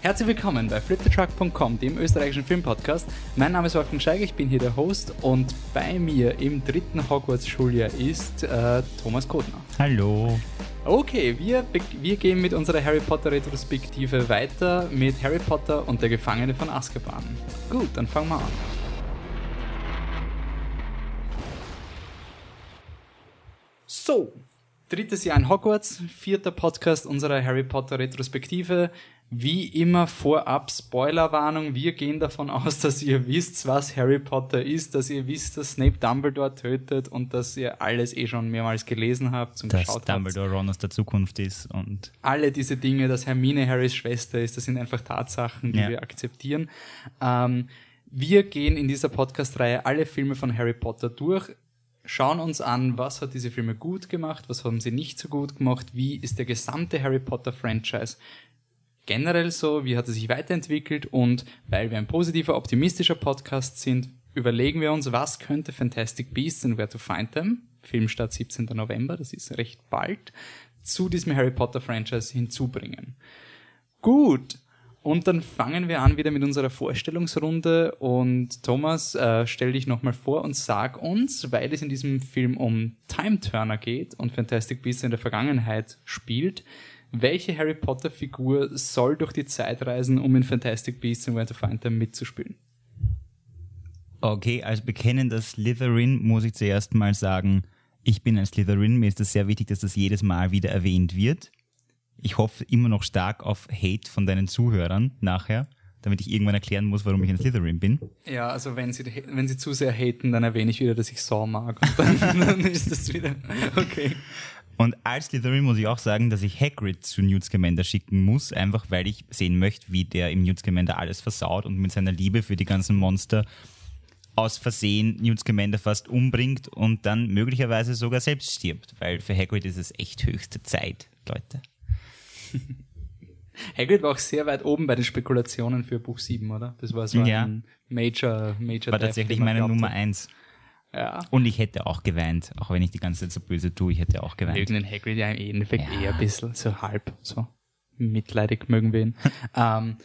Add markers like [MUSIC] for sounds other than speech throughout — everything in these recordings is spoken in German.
Herzlich willkommen bei fliptetruck.com, dem österreichischen Filmpodcast. Mein Name ist Wolfgang Scheiger, ich bin hier der Host und bei mir im dritten Hogwarts-Schuljahr ist äh, Thomas Kotner. Hallo. Okay, wir, wir gehen mit unserer Harry Potter Retrospektive weiter mit Harry Potter und der Gefangene von Azkaban. Gut, dann fangen wir an. So, drittes Jahr in Hogwarts, vierter Podcast unserer Harry Potter Retrospektive. Wie immer vorab Spoilerwarnung. Wir gehen davon aus, [LAUGHS] dass ihr wisst, was Harry Potter ist, dass ihr wisst, dass Snape Dumbledore tötet und dass ihr alles eh schon mehrmals gelesen habt und dass geschaut Dumbledore. Ron aus der Zukunft ist und alle diese Dinge, dass Hermine Harrys Schwester ist, das sind einfach Tatsachen, die ja. wir akzeptieren. Ähm, wir gehen in dieser Podcast-Reihe alle Filme von Harry Potter durch schauen uns an, was hat diese Filme gut gemacht, was haben sie nicht so gut gemacht, wie ist der gesamte Harry Potter Franchise generell so, wie hat es sich weiterentwickelt und weil wir ein positiver, optimistischer Podcast sind, überlegen wir uns, was könnte Fantastic Beasts and Where to Find Them, Filmstart 17. November, das ist recht bald, zu diesem Harry Potter Franchise hinzubringen. Gut, und dann fangen wir an wieder mit unserer Vorstellungsrunde und Thomas, äh, stell dich nochmal vor und sag uns, weil es in diesem Film um Time Turner geht und Fantastic Beasts in der Vergangenheit spielt, welche Harry Potter Figur soll durch die Zeit reisen, um in Fantastic Beasts and Where to Find Them mitzuspielen? Okay, als bekennender Slytherin muss ich zuerst mal sagen, ich bin ein Slytherin, mir ist es sehr wichtig, dass das jedes Mal wieder erwähnt wird. Ich hoffe immer noch stark auf Hate von deinen Zuhörern nachher, damit ich irgendwann erklären muss, warum ich ein Slytherin bin. Ja, also wenn sie, wenn sie zu sehr haten, dann erwähne ich wieder, dass ich Saw mag und dann, dann [LAUGHS] ist das wieder okay. Und als Slytherin muss ich auch sagen, dass ich Hagrid zu Newt Scamander schicken muss, einfach weil ich sehen möchte, wie der im Newt Scamander alles versaut und mit seiner Liebe für die ganzen Monster aus Versehen Newt Scamander fast umbringt und dann möglicherweise sogar selbst stirbt, weil für Hagrid ist es echt höchste Zeit, Leute. [LAUGHS] Hagrid war auch sehr weit oben bei den Spekulationen für Buch 7, oder? Das war so ja. ein Major, Major War tatsächlich meine Nummer 1. Ja. Und ich hätte auch geweint, auch wenn ich die ganze Zeit so böse tue, ich hätte auch geweint. Mögen den Hagrid ja im Endeffekt ja. eher ein bisschen, so halb, so mitleidig mögen wir ihn. [LAUGHS] ähm,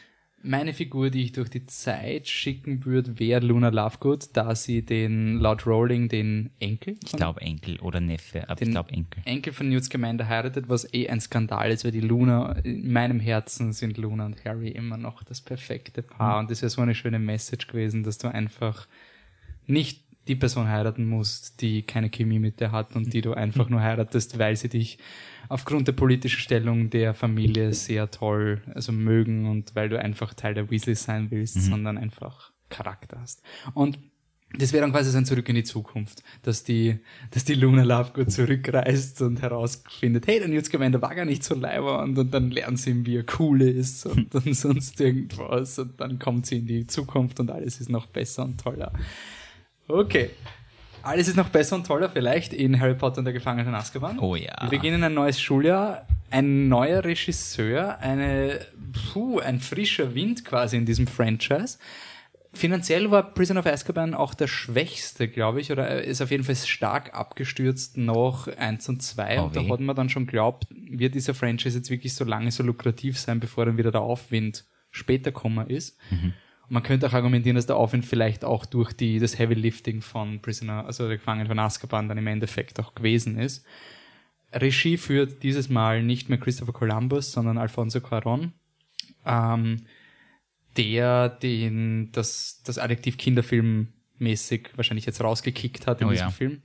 meine Figur, die ich durch die Zeit schicken würde, wäre Luna Lovegood, da sie den, laut Rowling, den Enkel. Ich glaube Enkel oder Neffe, aber ich glaube Enkel. Enkel von Newt Scamander heiratet, was eh ein Skandal ist, weil die Luna, in meinem Herzen sind Luna und Harry immer noch das perfekte Paar. Mhm. Und das wäre so eine schöne Message gewesen, dass du einfach nicht die Person heiraten musst, die keine Chemie mit dir hat und die du einfach nur heiratest, weil sie dich aufgrund der politischen Stellung der Familie sehr toll also mögen und weil du einfach Teil der Weasleys sein willst, mhm. sondern einfach Charakter hast. Und das wäre dann quasi so ein Zurück in die Zukunft, dass die, dass die Luna Lovegood zurückreist und herausfindet, hey, der Newt Scamander war gar nicht so leibernd und dann lernt sie, wie er cool ist und dann sonst irgendwas und dann kommt sie in die Zukunft und alles ist noch besser und toller. Okay. Alles ist noch besser und toller vielleicht in Harry Potter und der Gefangene von Azkaban. Oh ja. Wir beginnen ein neues Schuljahr, ein neuer Regisseur, eine, puh, ein frischer Wind quasi in diesem Franchise. Finanziell war Prison of Azkaban auch der schwächste, glaube ich, oder ist auf jeden Fall stark abgestürzt nach 1 und 2. Oh, und da hat man dann schon glaubt, wird dieser Franchise jetzt wirklich so lange so lukrativ sein, bevor dann wieder der Aufwind später kommen ist. Mhm man könnte auch argumentieren, dass der Aufwind vielleicht auch durch die, das Heavy Lifting von Prisoner, also der Gefangene von Azkaban dann im Endeffekt auch gewesen ist. Regie führt dieses Mal nicht mehr Christopher Columbus, sondern Alfonso Cuarón, ähm, der den, das, das Adjektiv Kinderfilmmäßig wahrscheinlich jetzt rausgekickt hat in oh, diesem ja. Film.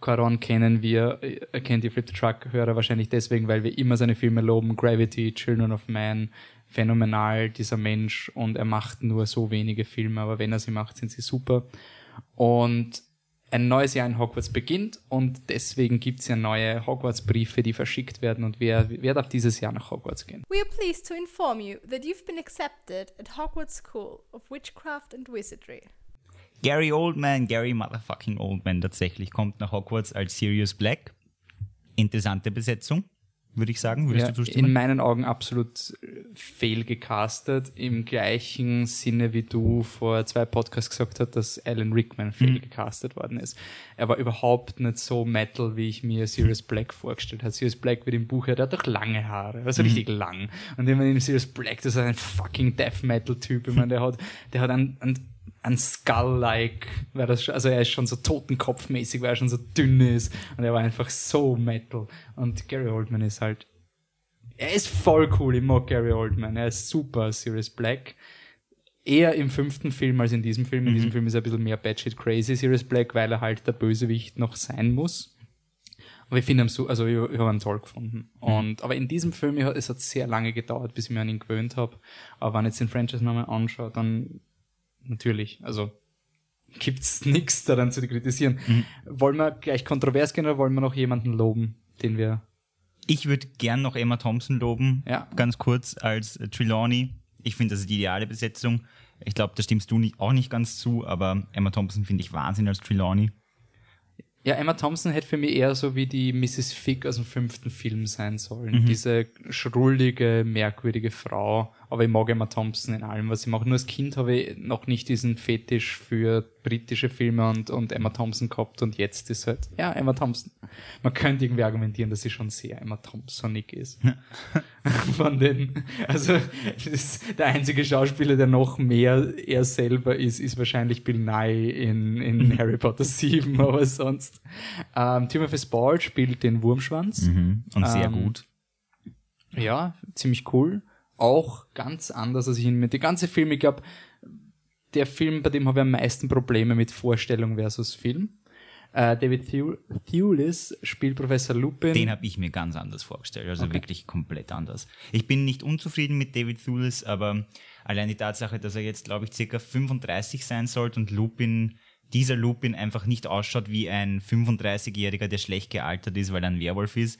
Cuarón kennen wir, äh, kennt die Flip the Truck-Hörer wahrscheinlich deswegen, weil wir immer seine Filme loben. Gravity, Children of Man, phänomenal, dieser Mensch, und er macht nur so wenige Filme, aber wenn er sie macht, sind sie super. Und ein neues Jahr in Hogwarts beginnt und deswegen gibt es ja neue Hogwarts-Briefe, die verschickt werden und wer, wer darf dieses Jahr nach Hogwarts gehen? We are pleased to inform you that you've been accepted at Hogwarts School of Witchcraft and Wizardry. Gary Oldman, Gary Motherfucking Oldman tatsächlich kommt nach Hogwarts als Sirius Black. Interessante Besetzung. Würde ich sagen. Würdest Ja, du zustimmen? in meinen Augen absolut äh, fehlgecastet. Im gleichen Sinne, wie du vor zwei Podcasts gesagt hast, dass Alan Rickman fehlgecastet worden ist. Er war überhaupt nicht so Metal, wie ich mir Sirius Black vorgestellt habe. Sirius Black wird im Buch, ja, der hat doch lange Haare, also richtig lang. Und wenn man in Sirius Black, das ist ein fucking Death Metal Typ. Ich meine, der hat, der hat einen, einen ein Skull-like, weil das, schon- also er ist schon so totenkopfmäßig, weil er schon so dünn ist und er war einfach so Metal. Und Gary Oldman ist halt, er ist voll cool, ich mag Gary Oldman, er ist super, Sirius Black. Eher im fünften Film als in diesem Film. In diesem Film ist er ein bisschen mehr batshit crazy, Sirius Black, weil er halt der Bösewicht noch sein muss. Aber ich finde ihn so, also ich, ich habe ihn toll gefunden. Und, aber in diesem Film, ich, es hat sehr lange gedauert, bis ich mich an ihn gewöhnt habe. Aber wenn ich jetzt den Franchise nochmal anschaue, dann natürlich, also gibt's nichts daran zu kritisieren. Wollen wir gleich kontrovers gehen oder wollen wir noch jemanden loben, den wir Ich würde gern noch Emma Thompson loben, Ja. ganz kurz als äh, Trelawney. Ich finde, das ist die ideale Besetzung. Ich glaube, da stimmst du nicht, auch nicht ganz zu, aber Emma Thompson finde ich Wahnsinn als Trelawney. Ja, Emma Thompson hätte für mich eher so wie die Mrs. Fick aus dem fünften Film sein sollen. Diese schrullige, merkwürdige Frau. Aber ich mag Emma Thompson in allem, was sie macht. Nur als Kind habe ich noch nicht diesen Fetisch für britische Filme und, und Emma Thompson gehabt und jetzt ist halt, ja, Emma Thompson. Man könnte irgendwie argumentieren, dass sie schon sehr Emma Thompsonig ist. [LAUGHS] Von den, also, der einzige Schauspieler, der noch mehr er selber ist, ist wahrscheinlich Bill Nye in, in Harry Potter 7, [LAUGHS] aber sonst. Ähm, Timothy Spall spielt den Wurmschwanz. Mhm. Und sehr Ähm, gut. Ja, ziemlich cool. Auch ganz anders, als ich ihn mit. Die ganze Film, ich glaube, der Film, bei dem habe ich am meisten Probleme mit Vorstellung versus Film. Äh, David Thewlis spielt Professor Lupin. Den habe ich mir ganz anders vorgestellt, also wirklich komplett anders. Ich bin nicht unzufrieden mit David Thewlis, aber allein die Tatsache, dass er jetzt, glaube ich, circa 35 sein sollte und Lupin, dieser Lupin einfach nicht ausschaut wie ein 35-Jähriger, der schlecht gealtert ist, weil er ein Werwolf ist,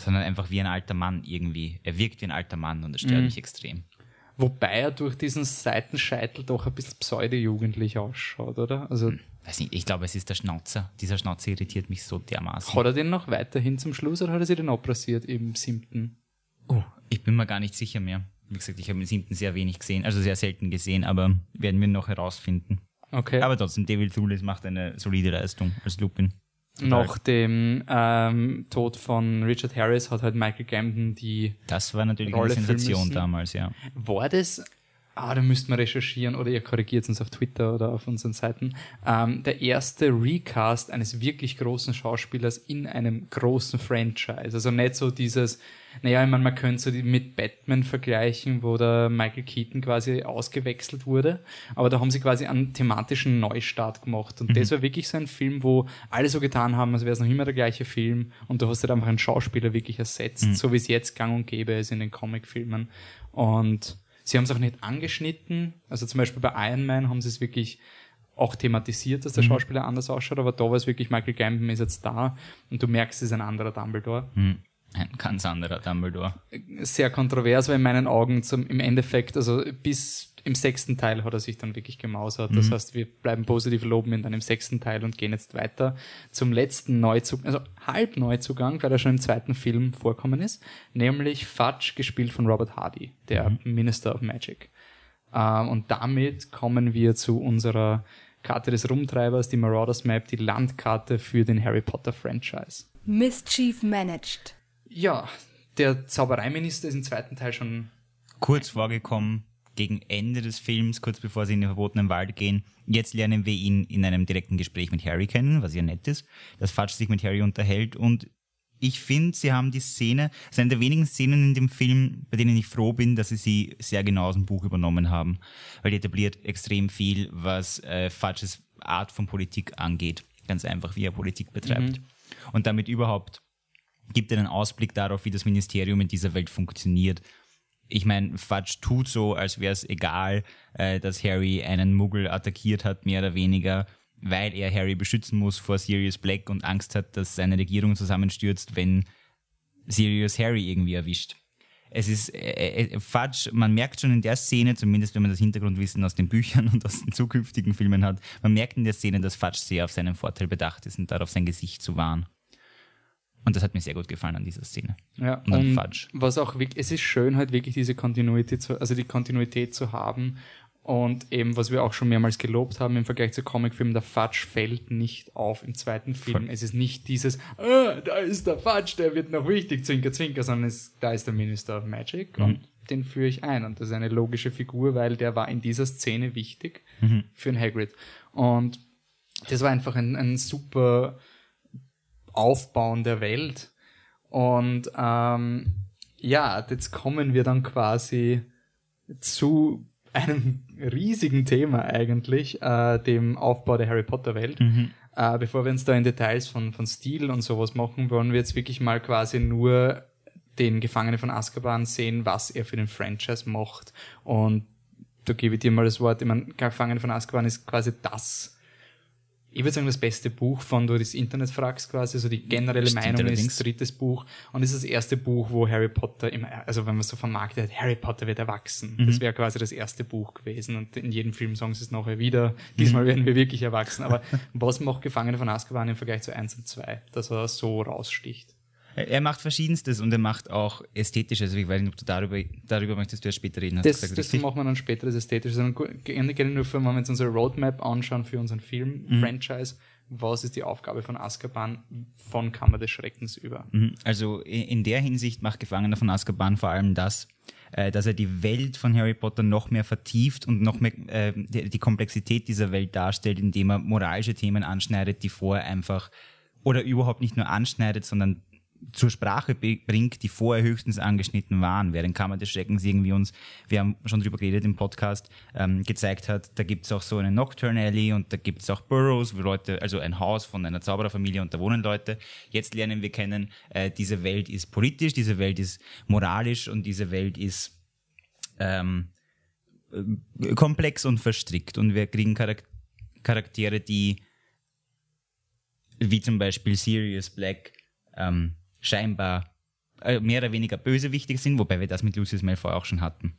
sondern einfach wie ein alter Mann irgendwie. Er wirkt wie ein alter Mann und das stört mich extrem. Wobei er durch diesen Seitenscheitel doch ein bisschen pseudo-jugendlich ausschaut, oder? Also Weiß nicht, ich glaube, es ist der Schnauzer. Dieser Schnauzer irritiert mich so dermaßen. hat er den noch weiterhin zum Schluss oder hat er sich den abrasiert im siebten? Oh, ich bin mir gar nicht sicher mehr. Wie gesagt, ich habe den siebten sehr wenig gesehen, also sehr selten gesehen, aber werden wir noch herausfinden. Okay. Aber trotzdem, David Thewlis macht eine solide Leistung als Lupin. Nach dem ähm, Tod von Richard Harris hat halt Michael Gambon die Das war natürlich Rolle eine Sensation damals, ja. War das, ah, da müssten wir recherchieren oder ihr korrigiert uns auf Twitter oder auf unseren Seiten, ähm, der erste Recast eines wirklich großen Schauspielers in einem großen Franchise. Also nicht so dieses, naja, ich meine, man könnte so die mit Batman vergleichen, wo der Michael Keaton quasi ausgewechselt wurde, aber da haben sie quasi einen thematischen Neustart gemacht. Und das war wirklich so ein Film, wo alle so getan haben, als wäre es noch immer der gleiche Film. Und du hast halt einfach einen Schauspieler wirklich ersetzt, so wie es jetzt gang und gäbe ist in den Comicfilmen. Und Sie haben es auch nicht angeschnitten. Also zum Beispiel bei Iron Man haben sie es wirklich auch thematisiert, dass der Schauspieler anders ausschaut, aber da war es wirklich, Michael Gambon ist jetzt da und du merkst, es ist ein anderer Dumbledore. Hm. Ein ganz anderer Dumbledore. Sehr kontrovers, weil in meinen Augen zum, im Endeffekt, also bis im sechsten Teil hat er sich dann wirklich gemausert. Das heißt, wir bleiben positiv loben in einem sechsten Teil und gehen jetzt weiter zum letzten Neuzugang, also halb Neuzugang, weil er schon im zweiten Film vorkommen ist, nämlich Fudge, gespielt von Robert Hardy, der Minister of Magic. Ähm, und damit kommen wir zu unserer Karte des Rumtreibers, die Marauders Map, die Landkarte für den Harry Potter Franchise. Mischief managed. Ja, der Zaubereiminister ist im zweiten Teil schon Kurz vorgekommen, gegen Ende des Films, kurz bevor sie in den verbotenen Wald gehen. Jetzt lernen wir ihn in einem direkten Gespräch mit Harry kennen, was ja nett ist, dass Fudge sich mit Harry unterhält und ich finde, sie haben die Szene, es ist eine der wenigen Szenen in dem Film, bei denen ich froh bin, dass sie sie sehr genau aus dem Buch übernommen haben, weil die etabliert extrem viel, was äh, Fudges Art von Politik angeht. Ganz einfach, wie er Politik betreibt. Und damit überhaupt gibt einen Ausblick darauf, wie das Ministerium in dieser Welt funktioniert. Ich meine, Fudge tut so, als wäre es egal, äh, dass Harry einen Muggel attackiert hat, mehr oder weniger, weil er Harry beschützen muss vor Sirius Black und Angst hat, dass seine Regierung zusammenstürzt, wenn Sirius Harry irgendwie erwischt. Es ist äh, äh, Fudge, man merkt schon in der Szene, zumindest wenn man das Hintergrundwissen aus den Büchern und aus den zukünftigen Filmen hat, man merkt in der Szene, dass Fudge sehr auf seinen Vorteil bedacht ist und darauf sein Gesicht zu wahren. Und das hat mir sehr gut gefallen an dieser Szene. Ja, Und und Fudge. was auch wirklich, es ist schön, halt wirklich diese Kontinuität zu, also die Kontinuität zu haben. Und eben, was wir auch schon mehrmals gelobt haben im Vergleich zu Comicfilmen, der Fudge fällt nicht auf im zweiten Film. Voll. Es ist nicht dieses, ah, da ist der Fudge, der wird noch wichtig, zwinker, zwinker, sondern es, da ist der Minister of Magic und den führe ich ein. Und das ist eine logische Figur, weil der war in dieser Szene wichtig für den Hagrid. Und das war einfach ein, ein super Aufbauen der Welt. Und ähm, ja, jetzt kommen wir dann quasi zu einem riesigen Thema eigentlich, äh, dem Aufbau der Harry Potter Welt. Äh, bevor wir uns da in Details von, von Stil und sowas machen, wollen wir jetzt wirklich mal quasi nur den Gefangenen von Azkaban sehen, was er für den Franchise macht. Und da gebe ich dir mal das Wort. Ich meine, Gefangene von Azkaban ist quasi das ich würde sagen, das beste Buch, von du das Internet fragst quasi, so die generelle Stimmt Meinung allerdings. ist drittes Buch und es ist das erste Buch, wo Harry Potter immer, also wenn man so vermarktet hat, Harry Potter wird erwachsen. Mhm. Das wäre quasi das erste Buch gewesen und in jedem Film sagen sie es nachher wieder. Diesmal werden wir wirklich erwachsen. Aber [LAUGHS] was macht Gefangene von Azkaban im Vergleich zu 1 und 2, dass er so raussticht? Er macht Verschiedenstes und er macht auch Ästhetisches. Ich weiß nicht, ob du darüber, darüber möchtest du ja später reden. Hast Das, gesagt, das richtig? machen wir dann später, das Ästhetische. Sondern gu- gerne nur, für, wenn wir uns unsere Roadmap anschauen für unseren Film, Mhm. Was ist die Aufgabe von Azkaban von Kammer des Schreckens über? Mhm. Also in der Hinsicht macht Gefangener von Azkaban vor allem das, äh, dass er die Welt von Harry Potter noch mehr vertieft und noch mehr äh, die, die Komplexität dieser Welt darstellt, indem er moralische Themen anschneidet, die vorher einfach oder überhaupt nicht nur anschneidet, sondern zur Sprache bringt, die vorher höchstens angeschnitten waren, während Kammer des Schreckens irgendwie uns, wir haben schon drüber geredet im Podcast, ähm, gezeigt hat, da gibt's auch so eine Nocturne Alley und da gibt's auch Burrows, wo Leute, also ein Haus von einer Zaubererfamilie und da wohnen Leute. Jetzt lernen wir kennen, äh, diese Welt ist politisch, diese Welt ist moralisch und diese Welt ist ähm, äh, komplex und verstrickt und wir kriegen Charak Charaktere, die wie zum Beispiel Sirius Black ähm, scheinbar äh, mehr oder weniger bösewichtig sind, wobei wir das mit Lucius Malfoy auch schon hatten.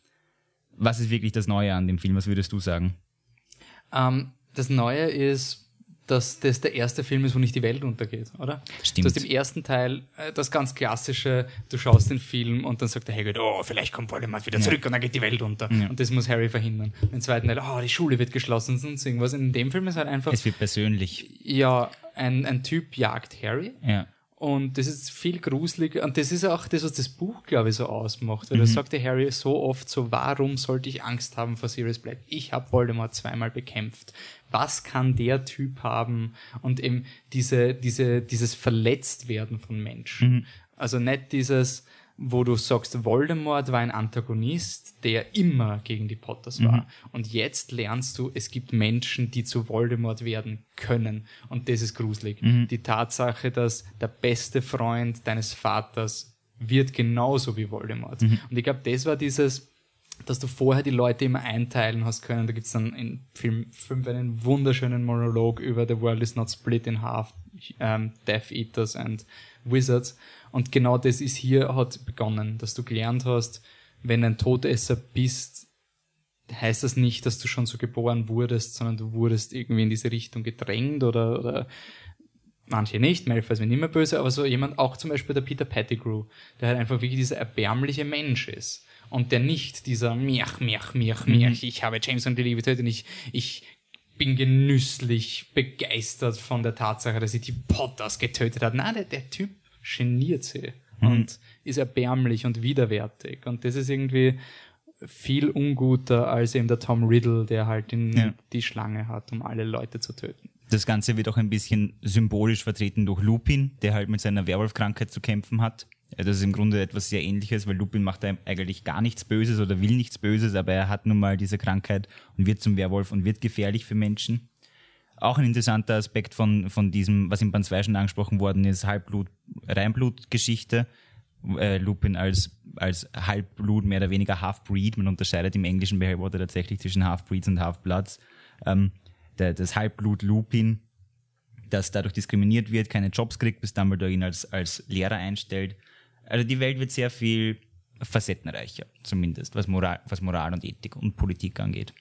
Was ist wirklich das Neue an dem Film? Was würdest du sagen? Ähm, das Neue ist, dass das der erste Film ist, wo nicht die Welt untergeht, oder? Stimmt. Du hast im ersten Teil äh, das ganz klassische, du schaust den Film und dann sagt der Hagrid, oh, vielleicht kommt Voldemort wieder zurück und dann geht die Welt unter. Und das muss Harry verhindern. Im zweiten Teil, oh, die Schule wird geschlossen und sonst irgendwas. In dem Film ist halt einfach, Es wird persönlich. ja, ein, ein Typ jagt Harry Ja. Und das ist viel gruseliger. Und das ist auch das, was das Buch, glaube ich, so ausmacht. Weil da sagt der Harry so oft so, warum sollte ich Angst haben vor Sirius Black? Ich habe Voldemort zweimal bekämpft. Was kann der Typ haben? Und eben diese, diese, dieses Verletztwerden von Menschen. Also nicht dieses, wo du sagst, Voldemort war ein Antagonist, der immer gegen die Potters war. Und jetzt lernst du, es gibt Menschen, die zu Voldemort werden können. Und das ist gruselig. Die Tatsache, dass der beste Freund deines Vaters wird genauso wie Voldemort. Und ich glaube, das war dieses, dass du vorher die Leute immer einteilen hast können. Da gibt's dann in Film 5 einen wunderschönen Monolog über The World is not split in half, ähm, Death Eaters and Wizards. Und genau das ist hier, hat begonnen, dass du gelernt hast, wenn ein Todesser bist, heißt das nicht, dass du schon so geboren wurdest, sondern du wurdest irgendwie in diese Richtung gedrängt oder, oder manche nicht, Malfoy ist mir nicht mehr böse, aber so jemand, auch zum Beispiel der Peter Pettigrew, der halt einfach wirklich dieser erbärmliche Mensch ist und der nicht dieser Miach, Miach, Miach, Miach, ich habe James und die Liebe getötet und ich, ich bin genüsslich begeistert von der Tatsache, dass ich die Potters getötet habe. Nein, der, der Typ geniert sie und ist erbärmlich und widerwärtig und das ist irgendwie viel unguter als eben der Tom Riddle, der halt in Ja. die Schlange hat, um alle Leute zu töten. Das Ganze wird auch ein bisschen symbolisch vertreten durch Lupin, der halt mit seiner Werwolfkrankheit zu kämpfen hat. Das ist im Grunde etwas sehr ähnliches, weil Lupin macht eigentlich gar nichts Böses oder will nichts Böses, aber er hat nun mal diese Krankheit und wird zum Werwolf und wird gefährlich für Menschen. Auch ein interessanter Aspekt von, von diesem, was im Band 2 schon angesprochen worden ist, Halbblut-Reinblut-Geschichte. Äh, Lupin als, als Halbblut, mehr oder weniger Half-Breed. Man unterscheidet im Englischen bei tatsächlich zwischen Half-Breeds und Half-Bloods. Ähm, der, das Halbblut Lupin, das dadurch diskriminiert wird, keine Jobs kriegt, bis Dumbledore ihn als, als Lehrer einstellt. Also die Welt wird sehr viel facettenreicher, zumindest, was Moral, was Moral und Ethik und Politik angeht.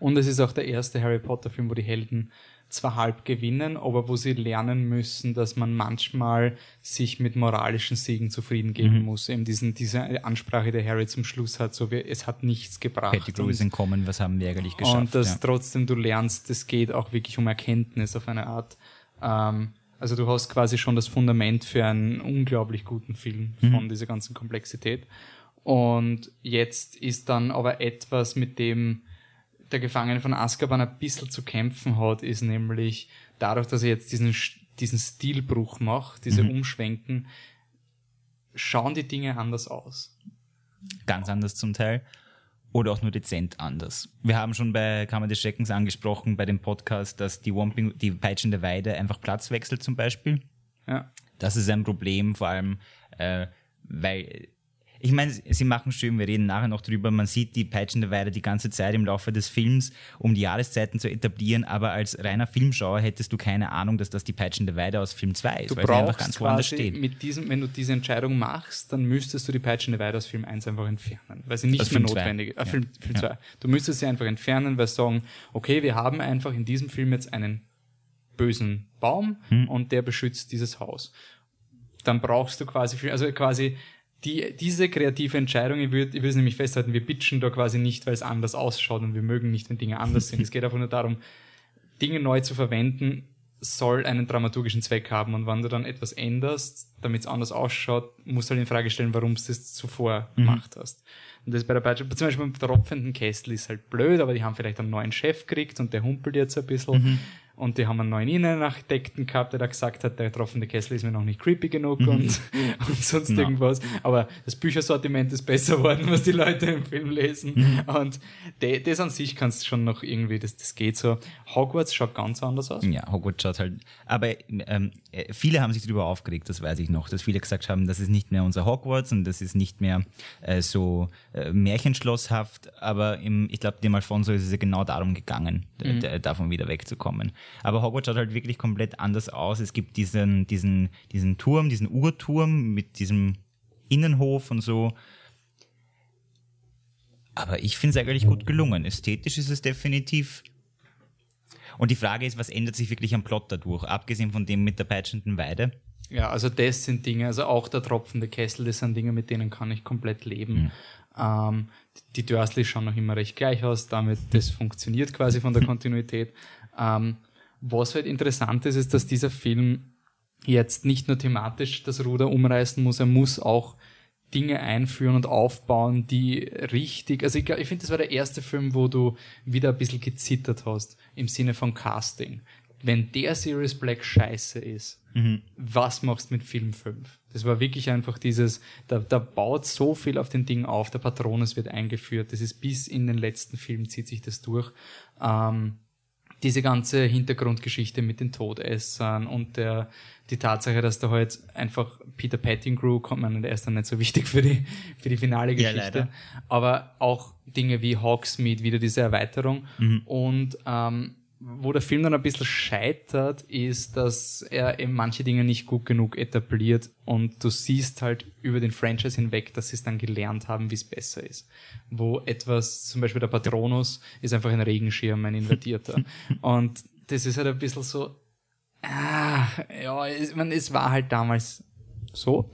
Und es ist auch der erste Harry Potter-Film, wo die Helden zwar halb gewinnen, aber wo sie lernen müssen, dass man manchmal sich mit moralischen Siegen zufrieden geben Mhm. muss. Eben diesen, diese Ansprache, die Harry zum Schluss hat, so wie es hat nichts gebracht. Pettigrew ist Und- entkommen, was haben wir eigentlich geschafft? und dass ja. trotzdem du lernst, es geht auch wirklich um Erkenntnis auf eine Art. Ähm, also du hast quasi schon das Fundament für einen unglaublich guten Film Mhm. von dieser ganzen Komplexität. Und jetzt ist dann aber etwas, mit dem der Gefangene von Azkaban ein bisschen zu kämpfen hat, ist nämlich dadurch, dass er jetzt diesen, diesen Stilbruch macht, diese Umschwenken, schauen die Dinge anders aus. ganz anders zum Teil oder auch nur dezent anders. Wir haben schon bei Kammer des Schreckens angesprochen, bei dem Podcast, dass die, Womping, die peitschende Weide einfach Platz wechselt zum Beispiel. Ja. Das ist ein Problem, vor allem, äh, weil, ich meine, sie machen schön, wir reden nachher noch drüber, man sieht die peitschende Weide die ganze Zeit im Laufe des Films, um die Jahreszeiten zu etablieren, aber als reiner Filmschauer hättest du keine Ahnung, dass das die peitschende Weide aus Film 2 ist, Du weil sie einfach brauchst ganz woanders steht. mit diesem, wenn du diese Entscheidung machst, dann müsstest du die peitschende Weide aus Film 1 einfach entfernen, weil sie nicht Aus mehr Film notwendig ist. Äh, Ja. Film, Film Ja. 2. Du müsstest sie einfach entfernen, weil sagen, okay, wir haben einfach in diesem Film jetzt einen bösen Baum Hm. und der beschützt dieses Haus. Dann brauchst du quasi, also quasi die, diese kreative Entscheidung, ich würde ich würd es nämlich festhalten, wir bitchen da quasi nicht, weil es anders ausschaut und wir mögen nicht, wenn Dinge anders sind. Es geht einfach nur darum, Dinge neu zu verwenden, soll einen dramaturgischen Zweck haben. Und wenn du dann etwas änderst, damit es anders ausschaut, musst du halt in Frage stellen, warum du das zuvor gemacht hast. Und das bei der Peitsche, zum Beispiel beim tropfenden Kessel ist halt blöd, aber die haben vielleicht einen neuen Chef gekriegt und der humpelt jetzt ein bisschen. Und die haben einen neuen Innenarchitekten gehabt, der da gesagt hat, der tropfende Kessel ist mir noch nicht creepy genug und, [LAUGHS] und sonst Na. irgendwas. Aber das Büchersortiment ist besser geworden, was die Leute im Film lesen. Und de, das an sich kannst du schon noch irgendwie, das, das geht so. Hogwarts schaut ganz anders aus. Ja, Hogwarts schaut halt. Aber ähm, äh, viele haben sich darüber aufgeregt, das weiß ich noch, dass viele gesagt haben, das ist nicht mehr unser Hogwarts und das ist nicht mehr äh, so äh, märchenschlosshaft. Aber im, ich glaube, dem Alfonso ist es ja genau darum gegangen, d- davon wieder wegzukommen. Aber Hogwarts schaut halt wirklich komplett anders aus. Es gibt diesen, diesen, diesen Turm, diesen Uhrturm mit diesem Innenhof und so. Aber ich finde es eigentlich gut gelungen. Ästhetisch ist es definitiv. Und die Frage ist, was ändert sich wirklich am Plot dadurch? Abgesehen von dem mit der peitschenden Weide. Ja, also das sind Dinge, also auch der tropfende Kessel, das sind Dinge, mit denen kann ich komplett leben. Ähm, die Dursleys schauen noch immer recht gleich aus, damit das funktioniert quasi von der [LAUGHS] Kontinuität. Ähm, was halt interessant ist, ist, dass dieser Film jetzt nicht nur thematisch das Ruder umreißen muss, er muss auch Dinge einführen und aufbauen, die richtig, also ich, ich finde, das war der erste Film, wo du wieder ein bisschen gezittert hast, im Sinne von Casting. Wenn der Sirius Black scheiße ist, was machst du mit Film 5? Das war wirklich einfach dieses, da, da baut so viel auf den Ding auf, der Patronus wird eingeführt, das ist bis in den letzten Film zieht sich das durch. Ähm, diese ganze Hintergrundgeschichte mit den Todessern und der, die Tatsache, dass da halt einfach Peter Pettigrew kommt, man, der ist dann nicht so wichtig für die, für die finale Ja, Geschichte. leider. aber auch Dinge wie Hogsmeade, wieder diese Erweiterung. Und ähm, wo der Film dann ein bisschen scheitert, ist, dass er eben manche Dinge nicht gut genug etabliert und du siehst halt über den Franchise hinweg, dass sie es dann gelernt haben, wie es besser ist. Wo etwas, zum Beispiel der Patronus, ist einfach ein Regenschirm, ein invertierter. [LAUGHS] und das ist halt ein bisschen so, ah, ja, es, man, es war halt damals so.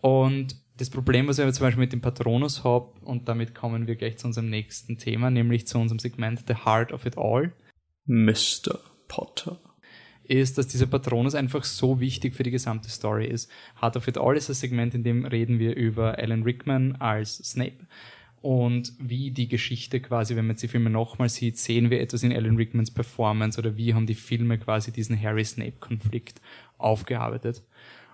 Und das Problem, was ich aber zum Beispiel mit dem Patronus habe, und damit kommen wir gleich zu unserem nächsten Thema, nämlich zu unserem Segment The Heart of It All, Mr. Potter, ist, dass dieser Patronus einfach so wichtig für die gesamte Story ist. Heart of It All ist ein Segment, in dem reden wir über Alan Rickman als Snape und wie die Geschichte quasi, wenn man jetzt die Filme nochmal sieht, sehen wir etwas in Alan Rickmans Performance oder wie haben die Filme quasi diesen Harry-Snape-Konflikt aufgearbeitet.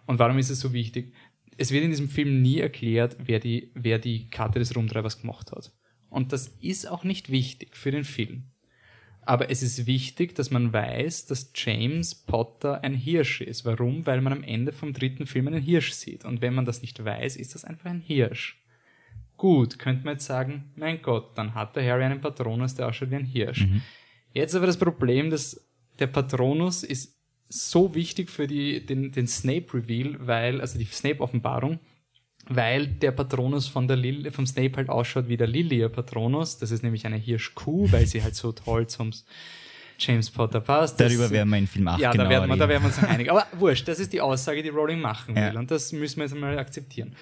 Und warum ist es so wichtig? Es wird in diesem Film nie erklärt, wer die, wer die Karte des Rumtreibers gemacht hat. Und das ist auch nicht wichtig für den Film. Aber es ist wichtig, dass man weiß, dass James Potter ein Hirsch ist. Warum? Weil man am Ende vom dritten Film einen Hirsch sieht. Und wenn man das nicht weiß, ist das einfach ein Hirsch. Gut, könnte man jetzt sagen, mein Gott, dann hat der Harry einen Patronus, der ausschaut wie ein Hirsch. Jetzt aber das Problem, dass der Patronus ist so wichtig für die, den, den Snape-Reveal, weil, also die Snape-Offenbarung, weil der Patronus von der Lil vom Snape halt ausschaut wie der Lilia Patronus. Das ist nämlich eine Hirschkuh, weil sie halt so toll zum James Potter passt. Das- Darüber werden wir in Film 8 ja, genau da werden, wir, da werden wir uns [LAUGHS] einig. Aber wurscht, das ist die Aussage, die Rowling machen will. Ja. Und das müssen wir jetzt mal akzeptieren.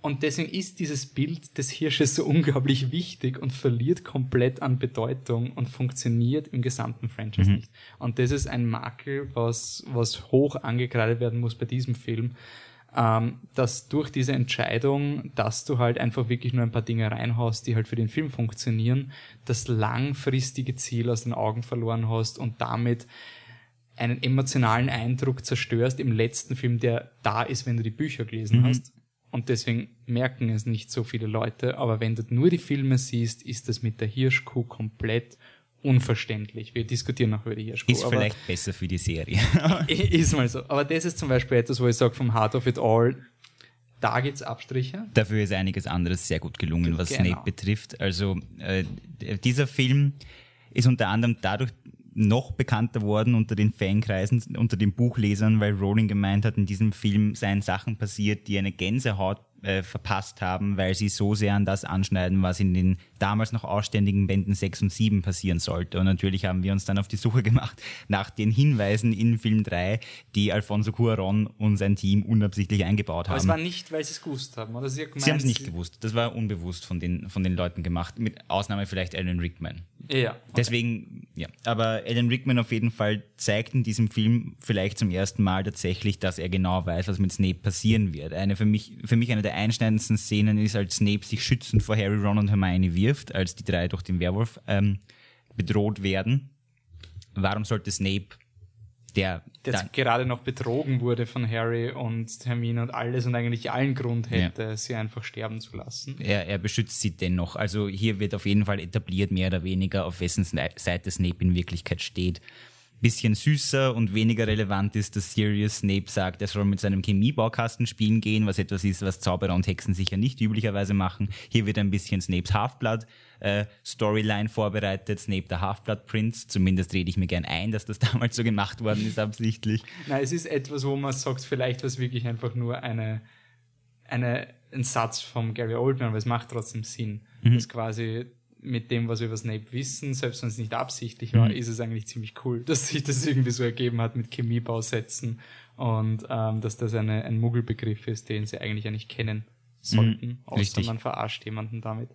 Und deswegen ist dieses Bild des Hirsches so unglaublich wichtig und verliert komplett an Bedeutung und funktioniert im gesamten Mhm. Franchise nicht. Und das ist ein Makel, was, was hoch angekreidet werden muss bei diesem Film. Ähm, dass durch diese Entscheidung, dass du halt einfach wirklich nur ein paar Dinge reinhaust, die halt für den Film funktionieren, das langfristige Ziel aus den Augen verloren hast und damit einen emotionalen Eindruck zerstörst im letzten Film, der da ist, wenn du die Bücher gelesen hast. Und deswegen merken es nicht so viele Leute. Aber wenn du nur die Filme siehst, ist das mit der Hirschkuh komplett unverständlich. Wir diskutieren noch über die Hirschkuh. Ist vielleicht besser für die Serie. [LAUGHS] ist mal so. Aber das ist zum Beispiel etwas, wo ich sage, vom Heart of It All, da gibt's Abstriche. Dafür ist einiges anderes sehr gut gelungen, was Genau. Snape betrifft. Also äh, dieser Film ist unter anderem dadurch noch bekannter worden unter den Fankreisen, unter den Buchlesern, weil Rowling gemeint hat, in diesem Film seien Sachen passiert, die eine Gänsehaut äh, verpasst haben, weil sie so sehr an das anschneiden, was in den damals noch ausständigen Bänden 6 und 7 passieren sollte. Und natürlich haben wir uns dann auf die Suche gemacht nach den Hinweisen in Film 3, die Alfonso Cuarón und sein Team unabsichtlich eingebaut Aber haben. es war nicht, weil sie es gewusst haben. Oder sie, Sie haben es nicht gewusst. Das war unbewusst von den, von den Leuten gemacht, mit Ausnahme vielleicht Alan Rickman. Ja. Deswegen, ja. Aber Alan Rickman auf jeden Fall zeigt in diesem Film vielleicht zum ersten Mal tatsächlich, dass er genau weiß, was mit Snape passieren wird. Eine für mich, für mich eine der einschneidendsten Szenen ist, als Snape sich schützend vor Harry, Ron und Hermione wirft, als die drei durch den Werwolf ähm, bedroht werden. Warum sollte Snape, der, der gerade noch betrogen wurde von Harry und Hermine und alles und eigentlich allen Grund hätte, sie einfach sterben zu lassen. er, er beschützt sie dennoch. Also hier wird auf jeden Fall etabliert, mehr oder weniger, auf wessen Seite Snape in Wirklichkeit steht. Bisschen süßer und weniger relevant ist, dass Sirius Snape sagt, er soll mit seinem Chemiebaukasten spielen gehen, was etwas ist, was Zauberer und Hexen sicher nicht üblicherweise machen. Hier wird ein bisschen Snapes Halfblood äh, Storyline vorbereitet, Snape der Halfblood Prince. Zumindest rede ich mir gern ein, dass das [LAUGHS] damals so gemacht worden ist, absichtlich. Nein, es ist etwas, wo man sagt, vielleicht war es wirklich einfach nur eine, eine, ein Satz vom Gary Oldman, aber es macht trotzdem Sinn. Dass quasi mit dem, was wir über Snape wissen, selbst wenn es nicht absichtlich war, ist es eigentlich ziemlich cool, [LAUGHS] dass sich das irgendwie so ergeben hat mit Chemiebausätzen und ähm, dass das eine, ein Muggelbegriff ist, den sie eigentlich ja nicht kennen sollten, außer richtig. man verarscht jemanden damit.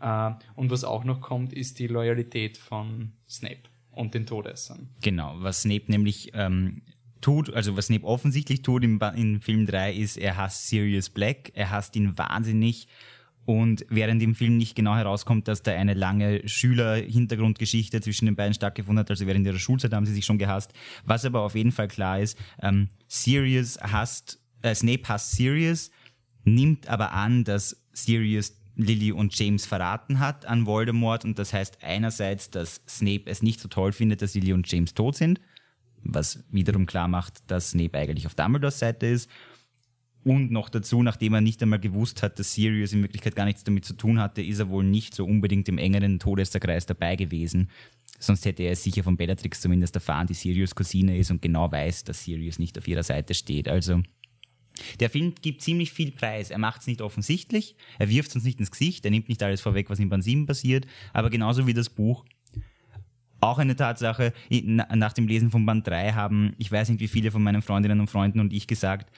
Äh, und was auch noch kommt, ist die Loyalität von Snape und den Todessern. Genau, was Snape nämlich ähm, tut, also was Snape offensichtlich tut im, Ba- in Film 3 ist, er hasst Sirius Black, er hasst ihn wahnsinnig und während im Film nicht genau herauskommt, dass da eine lange Schüler-Hintergrundgeschichte zwischen den beiden stattgefunden hat, also während ihrer Schulzeit haben sie sich schon gehasst. Was aber auf jeden Fall klar ist, ähm, Sirius hasst, äh, Snape hasst Sirius, nimmt aber an, dass Sirius Lily und James verraten hat an Voldemort und das heißt einerseits, dass Snape es nicht so toll findet, dass Lily und James tot sind, was wiederum klar macht, dass Snape eigentlich auf Dumbledores Seite ist und noch dazu, nachdem er nicht einmal gewusst hat, dass Sirius in Wirklichkeit gar nichts damit zu tun hatte, ist er wohl nicht so unbedingt im engeren Todesserkreis dabei gewesen. Sonst hätte er es sicher von Bellatrix zumindest erfahren, die Sirius Cousine ist und genau weiß, dass Sirius nicht auf ihrer Seite steht. Also der Film gibt ziemlich viel Preis. Er macht es nicht offensichtlich, er wirft uns nicht ins Gesicht, er nimmt nicht alles vorweg, was in Band 7 passiert, aber genauso wie das Buch. Auch eine Tatsache, nach dem Lesen von Band 3 haben, ich weiß nicht wie viele von meinen Freundinnen und Freunden und ich gesagt,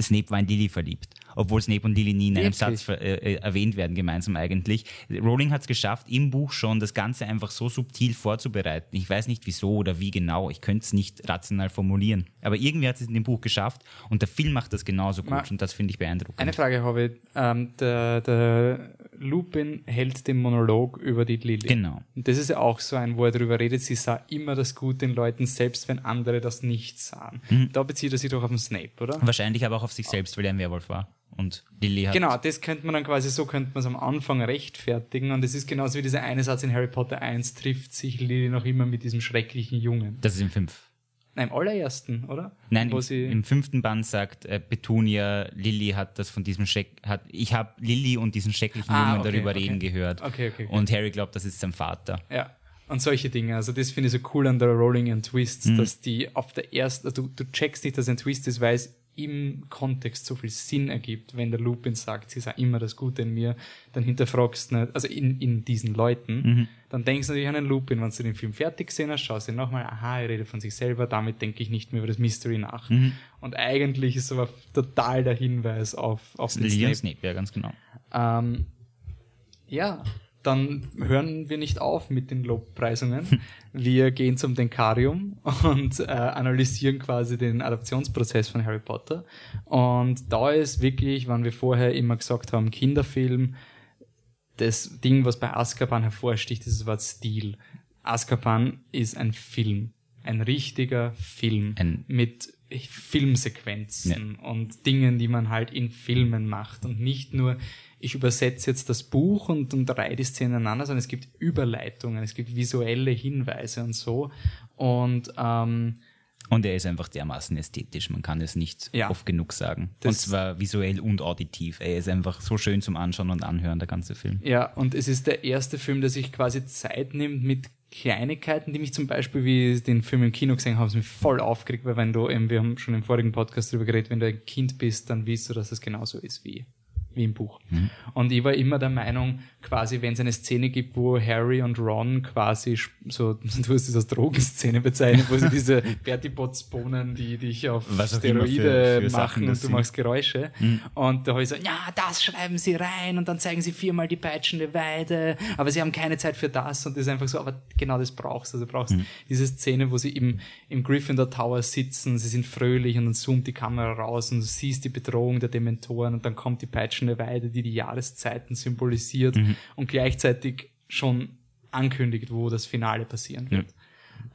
Snape war in Lily verliebt. Obwohl Snape und Lily nie in einem Wirklich? Satz äh, äh, erwähnt werden, gemeinsam eigentlich. Rowling hat es geschafft, im Buch schon das Ganze einfach so subtil vorzubereiten. Ich weiß nicht wieso oder wie genau. Ich könnte es nicht rational formulieren. Aber irgendwie hat es in dem Buch geschafft und der Film macht das genauso gut Ma- und das finde ich beeindruckend. Eine Frage habe ich. Ähm, der, der Lupin hält den Monolog über die Lilly. Genau. Und das ist ja auch so ein, wo er darüber redet, sie sah immer das Gute in Leuten, selbst wenn andere das nicht sahen. Mhm. Da bezieht er sich doch auf den Snape, oder? Wahrscheinlich aber auch auf sich selbst, weil er ein Werwolf war. Und Lily hat. Genau, das könnte man dann quasi, so könnte man es am Anfang rechtfertigen. Und es ist genauso wie dieser eine Satz in Harry Potter 1, trifft sich Lily noch immer mit diesem schrecklichen Jungen. Das ist im fünf. Nein, im allerersten, oder? Nein, Wo im, sie, im fünften Band sagt äh, Petunia, Lilly hat das von diesem Schreck, hat, ich habe Lilly und diesen schrecklichen Ah, Jungen okay, darüber okay. reden gehört. Okay, okay, okay. Und Harry glaubt, das ist sein Vater. Ja. Und solche Dinge. Also das finde ich so cool an der Rolling and Twists, Mhm. dass die auf der ersten, also du, du checkst nicht, dass ein Twist ist, weil es im Kontext so viel Sinn ergibt, wenn der Lupin sagt, sie sei immer das Gute in mir, dann hinterfragst du nicht, also in, in diesen Leuten, dann denkst du natürlich an einen Lupin, wenn du den Film fertig gesehen hast, schaust du ihn nochmal, aha, er redet von sich selber, damit denke ich nicht mehr über das Mystery nach. Und eigentlich ist aber total der Hinweis auf, auf den Liam Snape. Snape, ja, ganz genau. Ähm, ja, dann hören wir nicht auf mit den Lobpreisungen. [LAUGHS] Wir gehen zum Denkarium und äh, analysieren quasi den Adaptionsprozess von Harry Potter. Und da ist wirklich, wann wir vorher immer gesagt haben, Kinderfilm, das Ding, was bei Azkaban hervorsticht, ist das Wort Stil. Azkaban ist ein Film. Ein richtiger Film. Ein- mit Filmsequenzen und Dingen, die man halt in Filmen macht und nicht nur, ich übersetze jetzt das Buch und, und reihe die Szenen aneinander, sondern es gibt Überleitungen, es gibt visuelle Hinweise und so. Und ähm, Und er ist einfach dermaßen ästhetisch, man kann es nicht Ja. oft genug sagen. Und zwar visuell und auditiv. Er ist einfach so schön zum Anschauen und Anhören, der ganze Film. Ja, und es ist der erste Film, der sich quasi Zeit nimmt mit Kleinigkeiten, die mich zum Beispiel, wie ich den Film im Kino gesehen habe, es mich voll aufgeregt, weil wenn du, eben, wir haben schon im vorigen Podcast darüber geredet, wenn du ein Kind bist, dann weißt du, dass es genauso ist wie, wie im Buch. Und ich war immer der Meinung, quasi, wenn es eine Szene gibt, wo Harry und Ron quasi so, [LAUGHS] du hast es als Drogenszene bezeichnet, wo sie diese [LAUGHS] Bertibots-Bohnen, die dich auf für- Steroide für Sachen machen das und du machst Geräusche. Und da habe ich so, ja, das schreiben sie rein und dann zeigen sie viermal die peitschende Weide, aber sie haben keine Zeit für das und das ist einfach so, aber genau das brauchst du. Also du brauchst diese Szene, wo sie im, im Gryffindor Tower sitzen, sie sind fröhlich und dann zoomt die Kamera raus und du siehst die Bedrohung der Dementoren und dann kommt die peitschende Weide, die die Jahreszeiten symbolisiert und gleichzeitig schon ankündigt, wo das Finale passieren wird.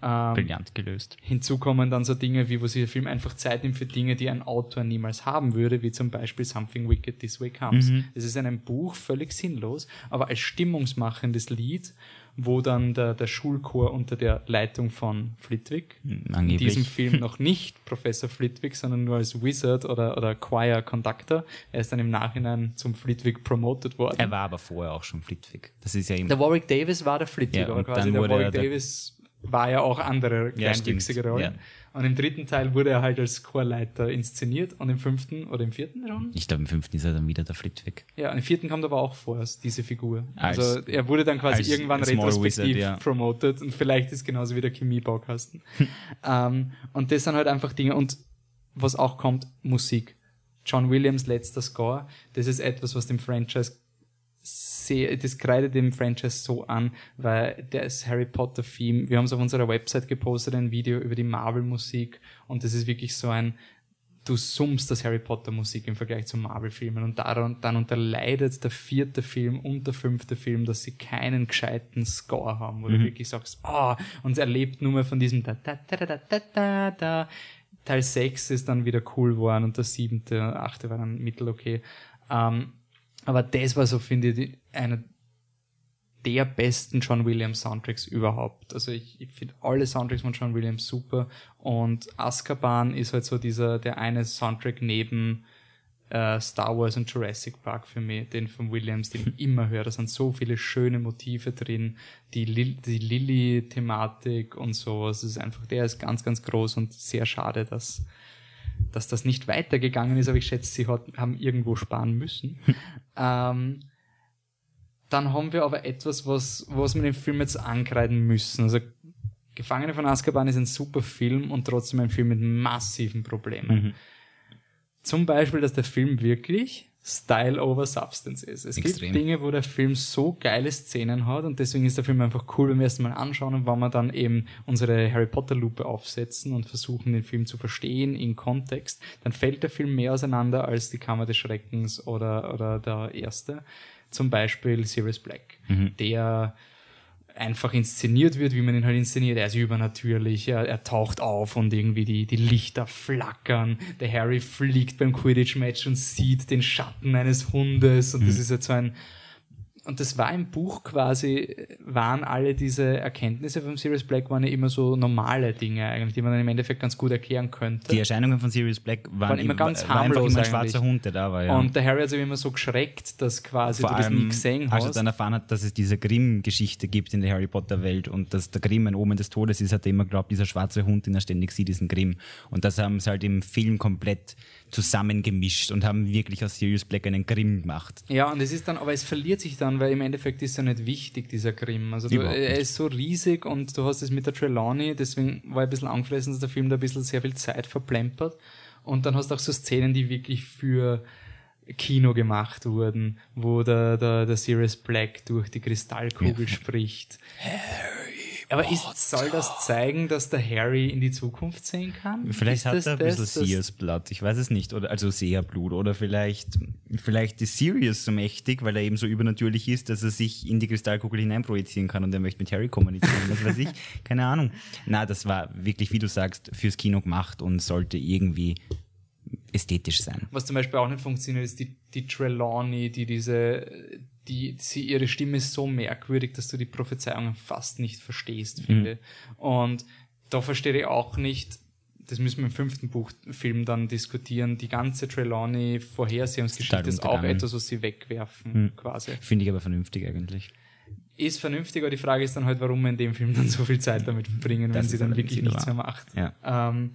Ähm, Brillant gelöst. Hinzu kommen dann so Dinge, wie wo sich der Film einfach Zeit nimmt für Dinge, die ein Autor niemals haben würde, wie zum Beispiel Something Wicked This Way Comes. Es ist in einem Buch völlig sinnlos, aber als stimmungsmachendes Lied, wo dann der, der Schulchor unter der Leitung von Flitwick, in angeblich. diesem Film [LAUGHS] noch nicht Professor Flitwick, sondern nur als Wizard oder, oder Choir Conductor. Er ist dann im Nachhinein zum Flitwick promoted worden. Er war aber vorher auch schon Flitwick. Das ist ja immer. Der Warwick Davis war der Flitwick, Ja, aber quasi der Warwick Davis war ja auch andere Ja, kleinwüchsige stimmt, Rollen. ja. Und im dritten Teil wurde er halt als Chorleiter inszeniert und im fünften oder im vierten schon? Ich glaube, im fünften ist er dann wieder der Flitwick. Ja, im vierten kommt aber auch vor, diese Figur. Als- also er wurde dann quasi irgendwann retrospektiv Wizard, ja. promoted und vielleicht ist genauso wie der Chemiebaukasten. [LAUGHS] ähm, und das sind halt einfach Dinge und was auch kommt, Musik. John Williams letzter Score, das ist etwas, was dem Franchise sehr, das kreidet dem Franchise so an, weil das Harry Potter Theme, wir haben es auf unserer Website gepostet, ein Video über die Marvel Musik und das ist wirklich so ein, du summst das Harry Potter Musik im Vergleich zu Marvel Filmen und daran, dann unterleidet der vierte Film und der fünfte Film, dass sie keinen gescheiten Score haben, wo du wirklich sagst, oh, und er lebt nur mehr von diesem da, da, da, da, da, da, da. Teil 6 ist dann wieder cool geworden und der siebte, achte war dann mittelokay. Ähm, aber das war so, finde ich, einer der besten John Williams Soundtracks überhaupt. Also ich, ich finde alle Soundtracks von John Williams super und Azkaban ist halt so dieser, der eine Soundtrack neben äh, Star Wars und Jurassic Park für mich, den von Williams, den ich [LAUGHS] immer höre. Da sind so viele schöne Motive drin, die, Lil die Lilly-Thematik und so. Es ist einfach, der ist ganz, ganz groß und sehr schade, dass, dass das nicht weitergegangen ist, aber ich schätze, sie hat, haben irgendwo sparen müssen. ähm, dann haben wir aber etwas, was, was wir dem Film jetzt ankreiden müssen. Also Gefangene von Azkaban ist ein super Film und trotzdem ein Film mit massiven Problemen. Zum Beispiel, dass der Film wirklich Style over Substance ist. Es Extrem. gibt Dinge, wo der Film so geile Szenen hat und deswegen ist der Film einfach cool, wenn wir es mal anschauen und wenn wir dann eben unsere Harry Potter Lupe aufsetzen und versuchen, den Film zu verstehen in Kontext, dann fällt der Film mehr auseinander als die Kammer des Schreckens oder, oder der erste. Zum Beispiel Sirius Black, der einfach inszeniert wird, wie man ihn halt inszeniert. Er ist übernatürlich, er, er taucht auf und irgendwie die, die Lichter flackern. Der Harry fliegt beim Quidditch-Match und sieht den Schatten eines Hundes und das ist jetzt so ein, und das war im Buch quasi, waren alle diese Erkenntnisse vom Sirius Black waren ja immer so normale Dinge eigentlich, die man dann im Endeffekt ganz gut erklären könnte. Die Erscheinungen von Sirius Black waren, Waren immer ganz war harmlos immer ein schwarzer. Hund, der da war. Ja. Und der Harry hat sich immer so geschreckt, dass quasi Vor du das nie gesehen als er hast. dann erfahren hat, dass es diese Grimm-Geschichte gibt in der Harry Potter-Welt und dass der Grimm ein Omen des Todes ist, hat er immer geglaubt, dieser schwarze Hund, den er ständig sieht, ist ein Grimm. Und das haben sie halt im Film komplett zusammengemischt und haben wirklich aus Sirius Black einen Grimm gemacht. Ja, und es ist dann, aber es verliert sich dann, weil im Endeffekt ist er nicht wichtig, dieser Grimm. Also du, er ist so riesig und du hast es mit der Trelawney, deswegen war ich ein bisschen angefressen, dass der Film da ein bisschen sehr viel Zeit verplempert. Und dann hast du auch so Szenen, die wirklich für Kino gemacht wurden, wo der, der, der Sirius Black durch die Kristallkugel spricht. Aber ist, soll das zeigen, dass der Harry in die Zukunft sehen kann? Vielleicht ist hat er ein bisschen Sears Blood, ich weiß es nicht, oder also Seerblut, oder vielleicht, vielleicht ist Sirius so mächtig, weil er eben so übernatürlich ist, dass er sich in die Kristallkugel hineinprojizieren kann und er möchte mit Harry kommunizieren, was weiß ich, [LAUGHS] keine Ahnung. Na, das war wirklich, wie du sagst, fürs Kino gemacht und sollte irgendwie ästhetisch sein. Was zum Beispiel auch nicht funktioniert, ist die, die Trelawney, die diese, die, sie, ihre Stimme ist so merkwürdig, dass du die Prophezeiungen fast nicht verstehst, finde. Und da verstehe ich auch nicht, das müssen wir im fünften Buchfilm dann diskutieren, die ganze Trelawney Vorhersehungsgeschichte Total ist auch etwas, was sie wegwerfen, quasi. Finde ich aber vernünftig eigentlich. Ist vernünftig, aber die Frage ist dann halt, warum wir in dem Film dann so viel Zeit damit verbringen, wenn sie dann wirklich nichts wahr. mehr macht. Ja. Ähm,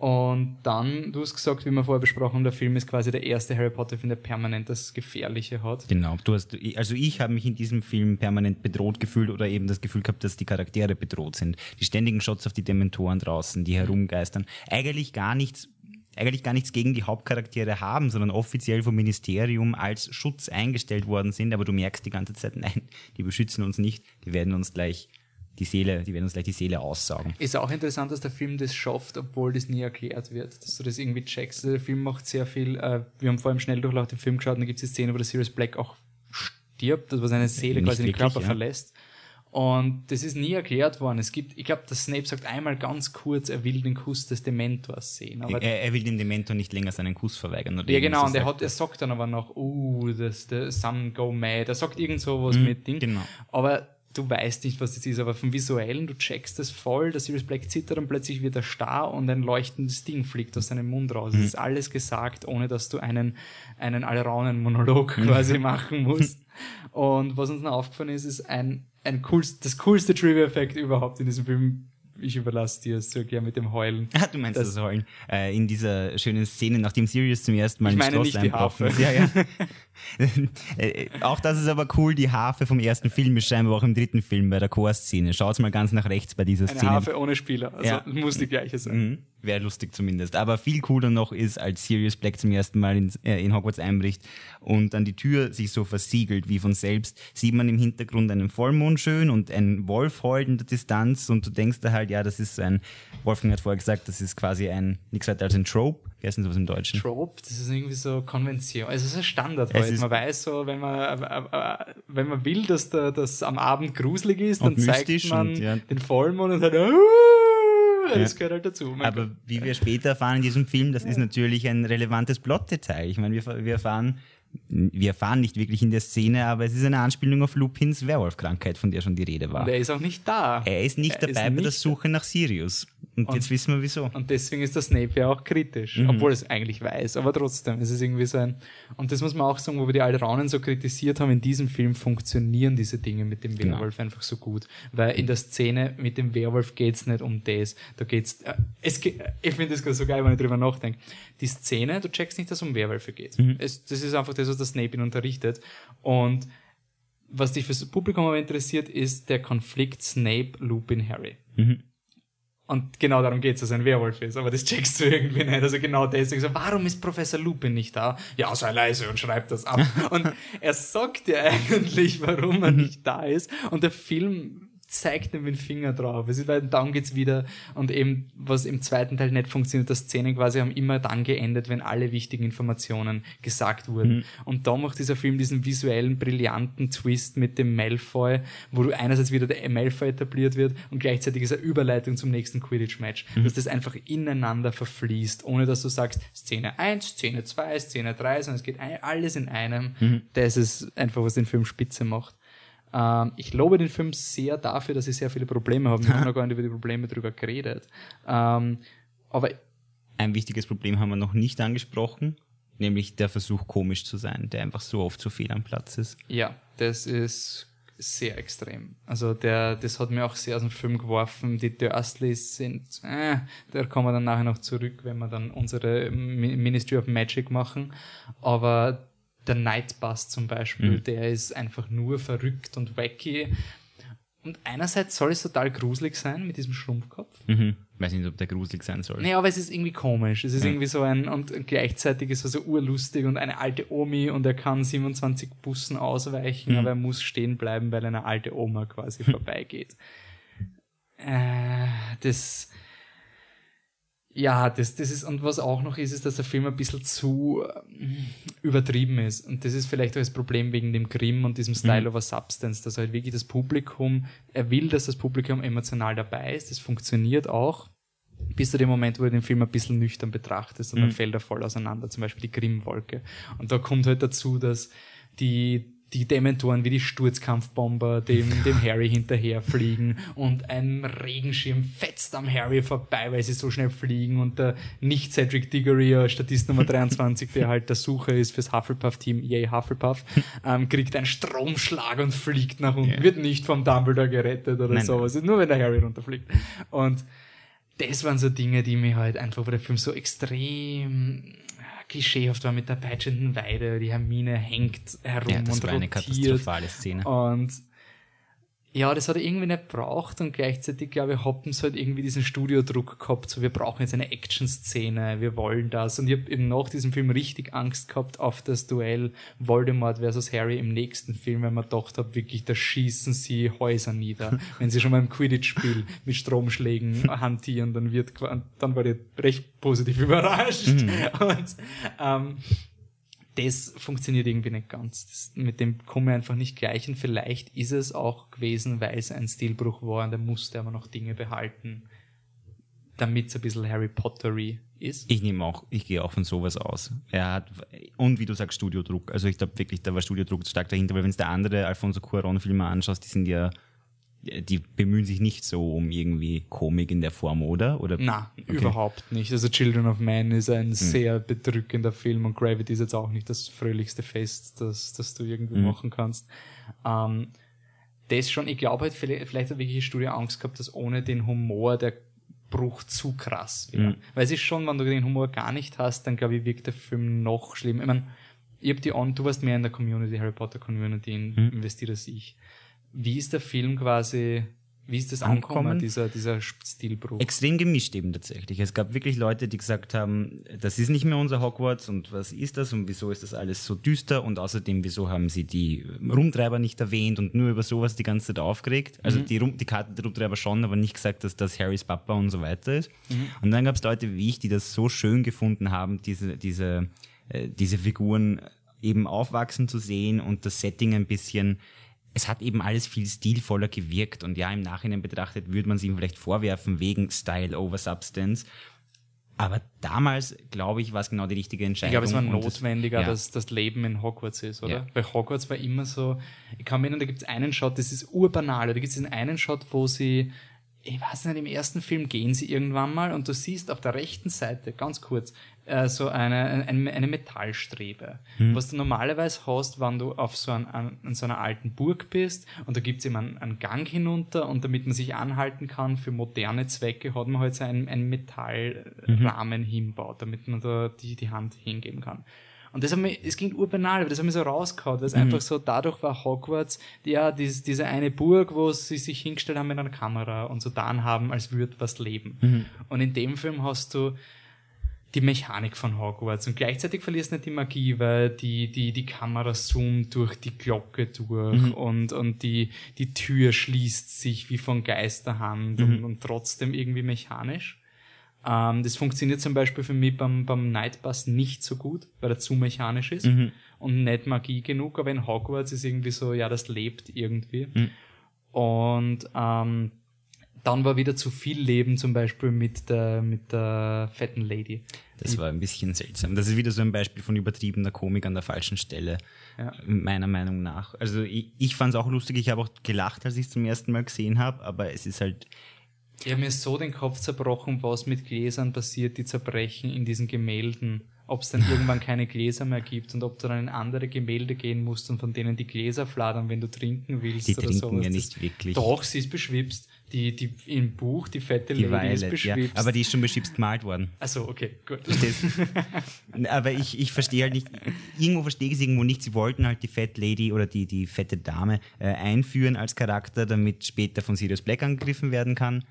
und dann, du hast gesagt, wie wir vorher besprochen haben, der Film ist quasi der erste Harry Potter-Film, der permanent das Gefährliche hat. Genau, du hast, also ich habe mich in diesem Film permanent bedroht gefühlt oder eben das Gefühl gehabt, dass die Charaktere bedroht sind. Die ständigen Shots auf die Dementoren draußen, die herumgeistern. Eigentlich gar nichts, eigentlich gar nichts gegen die Hauptcharaktere haben, sondern offiziell vom Ministerium als Schutz eingestellt worden sind. Aber du merkst die ganze Zeit, [LAUGHS] nein, die beschützen uns nicht, die werden uns gleich die Seele, die werden uns gleich die Seele aussaugen. Ist auch interessant, dass der Film das schafft, obwohl das nie erklärt wird, dass du das irgendwie checkst. Also Der Film macht sehr viel, äh, wir haben vorhin im Schnelldurchlauf den Film geschaut und da gibt es die Szene, wo der Sirius Black auch stirbt, also wo seine Seele Nicht quasi den wirklich, Körper ja. verlässt. Und das ist nie erklärt worden. Es gibt, ich glaube, der Snape sagt einmal ganz kurz, er will den Kuss des Dementors sehen. Aber Er, er will dem Dementor nicht länger seinen Kuss verweigern. Oder Ja, genau, und er, hat, er sagt dann aber noch, oh, das, the some go mad. Er sagt irgend sowas mit Ding. genau. Aber du weißt nicht, was das ist. Aber vom Visuellen, du checkst das voll, der Sirius Black zittert und plötzlich wird er starr und ein leuchtendes Ding fliegt aus seinem Mund raus. Mhm. Es ist alles gesagt, ohne dass du einen, einen Alraunen-Monolog quasi machen musst. Und was uns noch aufgefallen ist, ist ein, ein coolst, das coolste Trivia-Effekt überhaupt in diesem Film. Ich überlasse dir es zu erklären mit dem Heulen. Ah, du meinst Das- das, Heulen. Äh, in dieser schönen Szene, nachdem Sirius zum ersten Mal Ich meine Schloss nicht die Harfe. Ja, ja. [LAUGHS] Äh, auch das ist aber cool. Die Harfe vom ersten Film ist scheinbar auch im dritten Film bei der Chorszene. Schaut mal ganz nach rechts bei dieser Eine Szene. Harfe ohne Spieler. Also Ja. muss die gleiche sein. Mhm. Wäre lustig zumindest. Aber viel cooler noch ist, als Sirius Black zum ersten Mal in, äh, in Hogwarts einbricht und dann die Tür sich so versiegelt wie von selbst, sieht man im Hintergrund einen Vollmond schön und ein Wolf heult in der Distanz und du denkst da halt, ja, das ist ein, Wolfgang hat vorher gesagt, das ist quasi ein, nichts weiter als ein Trope. Wie heißt denn sowas im Deutschen? Trope, das ist irgendwie so Konvention. Also es ist ein Standard heute. Man weiß so, wenn man, äh, äh, wenn man will, dass das am Abend gruselig ist, dann zeigt man und, ja. den Vollmond und "Ah!" das gehört halt dazu. Mein Aber Gott. wie wir später erfahren in diesem Film, das ist natürlich ein relevantes Plotdetail. Ich meine, wir, wir erfahren, wir erfahren nicht wirklich in der Szene, aber es ist eine Anspielung auf Lupins Werwolfkrankheit, von der schon die Rede war. Und er ist auch nicht da. Er ist nicht Er ist dabei bei der nicht Suche nach Sirius. Und, Und- jetzt wissen wir wieso. Und deswegen ist der Snape ja auch kritisch, Mhm. obwohl er es eigentlich weiß, aber trotzdem, es ist irgendwie so ein, und das muss man auch sagen, wo wir die Alraunen so kritisiert haben, in diesem Film funktionieren diese Dinge mit dem Genau. Werwolf einfach so gut, weil in der Szene mit dem Werwolf geht's nicht um das, da geht's, äh, es geht, ich finde das gerade so geil, wenn ich drüber nachdenke, die Szene, du checkst nicht, dass es um Werwölfe geht, Mhm. es, das ist einfach das, was der Snape ihn unterrichtet und was dich fürs Publikum aber interessiert, ist der Konflikt Snape, Lupin, Harry. Mhm. Und genau darum geht es, dass er ein Werwolf ist. Aber das checkst du irgendwie nicht. Also genau deswegen so, warum ist Professor Lupin nicht da? Ja, sei leise und schreib das ab. [LAUGHS] und er sagt dir eigentlich, warum er nicht da ist. Und der Film zeigt ihm den Finger drauf. Es ist, weil dann geht's wieder und eben, was im zweiten Teil nicht funktioniert, dass Szenen quasi haben immer dann geendet, wenn alle wichtigen Informationen gesagt wurden. Mhm. Und da macht dieser Film diesen visuellen, brillanten Twist mit dem Malfoy, wo du einerseits wieder der Malfoy etabliert wird und gleichzeitig ist eine Überleitung zum nächsten Quidditch-Match. Mhm. Dass das einfach ineinander verfließt, ohne dass du sagst, Szene 1, Szene 2, Szene 3, sondern es geht alles in einem. Mhm. Das ist einfach, was den Film spitze macht. Ähm, ich lobe den Film sehr dafür, dass ich sehr viele Probleme habe. Wir [LAUGHS] haben noch gar nicht über die Probleme drüber geredet. Ähm, aber Ein wichtiges Problem haben wir noch nicht angesprochen, nämlich der Versuch, komisch zu sein, der einfach so oft so fehl am Platz ist. ja, das ist sehr extrem. Also der, das hat mir auch sehr aus dem Film geworfen. Die Dursleys sind, äh, da kommen wir dann nachher noch zurück, wenn wir dann unsere Mi- Ministry of Magic machen. Aber der Nightbus zum Beispiel, Mhm. der ist einfach nur verrückt und wacky. Und einerseits soll es total gruselig sein mit diesem Schrumpfkopf. Mhm. Weiß nicht, ob der gruselig sein soll. Nee, aber es ist irgendwie komisch. Es ist irgendwie so ein, und gleichzeitig ist er so urlustig und eine alte Omi und er kann 27 Bussen ausweichen, aber er muss stehen bleiben, weil eine alte Oma quasi [LAUGHS] vorbeigeht. Äh, das, ja, das, das ist, und was auch noch ist, ist, dass der Film ein bisschen zu ähm, übertrieben ist. Und das ist vielleicht auch das Problem wegen dem Grimm und diesem Style over Substance, dass halt wirklich das Publikum, er will, dass das Publikum emotional dabei ist. Das funktioniert auch bis zu dem Moment, wo du den Film ein bisschen nüchtern betrachtest und dann fällt er voll auseinander, zum Beispiel die Grimmwolke. Und da kommt halt dazu, dass die, die Dementoren wie die Sturzkampfbomber dem, dem Harry hinterherfliegen und ein Regenschirm fetzt am Harry vorbei, weil sie so schnell fliegen und der nicht Cedric Diggory, äh, Statist Nummer 23, der halt der Sucher ist fürs Hufflepuff-Team, yay Hufflepuff, ähm, kriegt einen Stromschlag und fliegt nach unten, Ja. wird nicht vom Dumbledore gerettet oder Nein, sowas, nur wenn der Harry runterfliegt. Und das waren so Dinge, die mir halt einfach, wo der Film so extrem klischeehaft war mit der peitschenden Weide, die Hermine hängt herum Ja, das und war eine rotiert. katastrophale Szene. Und ja, das hat er irgendwie nicht braucht und gleichzeitig, glaube ich, haben sie halt irgendwie diesen Studiodruck gehabt, so wir brauchen jetzt eine Action-Szene, wir wollen das. Und ich habe eben nach diesem Film richtig Angst gehabt auf das Duell Voldemort versus Harry im nächsten Film, weil man gedacht habe, wirklich, da schießen sie Häuser nieder. [LAUGHS] Wenn sie schon mal im Quidditch-Spiel mit Stromschlägen [LAUGHS] hantieren, dann wird, dann war ich recht positiv überrascht. [LAUGHS] Und ähm, das funktioniert irgendwie nicht ganz. Das, mit dem komme ich einfach nicht gleich und vielleicht ist es auch gewesen, weil es ein Stilbruch war und er musste aber noch Dinge behalten, damit es ein bisschen Harry Pottery ist. Ich nehme auch, ich gehe auch von sowas aus. Er hat, und wie du sagst, Studiodruck. Also ich glaube wirklich, da war Studiodruck stark dahinter, weil wenn du der andere Alfonso Cuarón-Filme anschaust, die sind ja, die bemühen sich nicht so um irgendwie Komik in der Form, oder? oder Na, überhaupt nicht. Also Children of Man ist ein sehr bedrückender Film und Gravity ist jetzt auch nicht das fröhlichste Fest, das, das du irgendwo machen kannst. Ähm, das schon, ich glaube halt, vielleicht, vielleicht hat wirklich die Studie Angst gehabt, dass ohne den Humor der Bruch zu krass wäre. Weil es ist schon, wenn du den Humor gar nicht hast, dann glaube ich, wirkt der Film noch schlimm. Ich meine, ich hab die on, du warst mehr in der Community, Harry Potter Community in, investiert als ich. Wie ist der Film quasi, wie ist das angekommen, Ankommen? dieser, dieser Stilbruch? extrem gemischt eben tatsächlich. Es gab wirklich Leute, die gesagt haben, das ist nicht mehr unser Hogwarts und was ist das und wieso ist das alles so düster und außerdem, wieso haben sie die Rumtreiber nicht erwähnt und nur über sowas die ganze Zeit aufgeregt. Also die, Rum, die Karte der Rumtreiber schon, aber nicht gesagt, dass das Harrys Papa und so weiter ist. Und dann gab es Leute wie ich, die das so schön gefunden haben, diese, diese, äh, diese Figuren eben aufwachsen zu sehen und das Setting ein bisschen es hat eben alles viel stilvoller gewirkt und ja, im Nachhinein betrachtet würde man es ihm vielleicht vorwerfen wegen Style over Substance. Aber damals, glaube ich, war es genau die richtige Ich Entscheidung. glaube, es war und das- notwendiger, ja. dass das Leben in Hogwarts ist, oder? Ja. Weil Hogwarts war immer so, ich kann mir erinnern, da gibt es einen Shot, das ist urbanal, da gibt es diesen einen Shot, wo sie, ich weiß nicht, im ersten Film gehen sie irgendwann mal und du siehst auf der rechten Seite, ganz kurz, äh, so eine, eine, eine Metallstrebe. Hm. Was du normalerweise hast, wenn du auf so, ein, an, an so einer alten Burg bist und da gibt es eben einen, einen Gang hinunter und damit man sich anhalten kann für moderne Zwecke, hat man halt so einen, einen Metallrahmen hinbaut, damit man da die, die Hand hingeben kann. Und das hat mich, es ging urbanal, aber das hat mich so rausgehauen, weil es einfach so, dadurch war Hogwarts, ja, dies, diese eine Burg, wo sie sich hingestellt haben mit einer Kamera und so dann haben, als würde was leben. Und in dem Film hast du, die Mechanik von Hogwarts und gleichzeitig verlierst du nicht die Magie, weil die, die, die Kamera zoomt durch die Glocke durch Mhm. und, und die, die Tür schließt sich wie von Geisterhand Mhm. und, und trotzdem irgendwie mechanisch. Ähm, das funktioniert zum Beispiel für mich beim, beim Nightbus nicht so gut, weil er zu mechanisch ist Mhm. und nicht Magie genug, aber in Hogwarts ist irgendwie so, ja, das lebt irgendwie. Mhm. Und ähm, dann war wieder zu viel Leben zum Beispiel mit der, mit der fetten Lady. Das war ein bisschen seltsam. Das ist wieder so ein Beispiel von übertriebener Komik an der falschen Stelle, Ja. meiner Meinung nach. Also ich, ich fand es auch lustig, ich habe auch gelacht, als ich es zum ersten Mal gesehen habe, aber es ist halt, Ich habe mir so den Kopf zerbrochen, was mit Gläsern passiert, die zerbrechen in diesen Gemälden. Ob es dann irgendwann keine Gläser mehr gibt und ob du dann in andere Gemälde gehen musst und von denen die Gläser fladern, wenn du trinken willst die oder trinken sowas. ja nicht wirklich. Doch, sie ist beschwipst. Die, die im Buch, die fette die Lady ist Violet, ja. beschwipst. Aber die ist schon beschwipst gemalt worden. also okay, gut. [LAUGHS] Aber ich, ich verstehe halt nicht, irgendwo verstehe ich es irgendwo nicht. Sie wollten halt die Fat Lady oder die, die fette Dame äh, einführen als Charakter, damit später von Sirius Black angegriffen werden kann.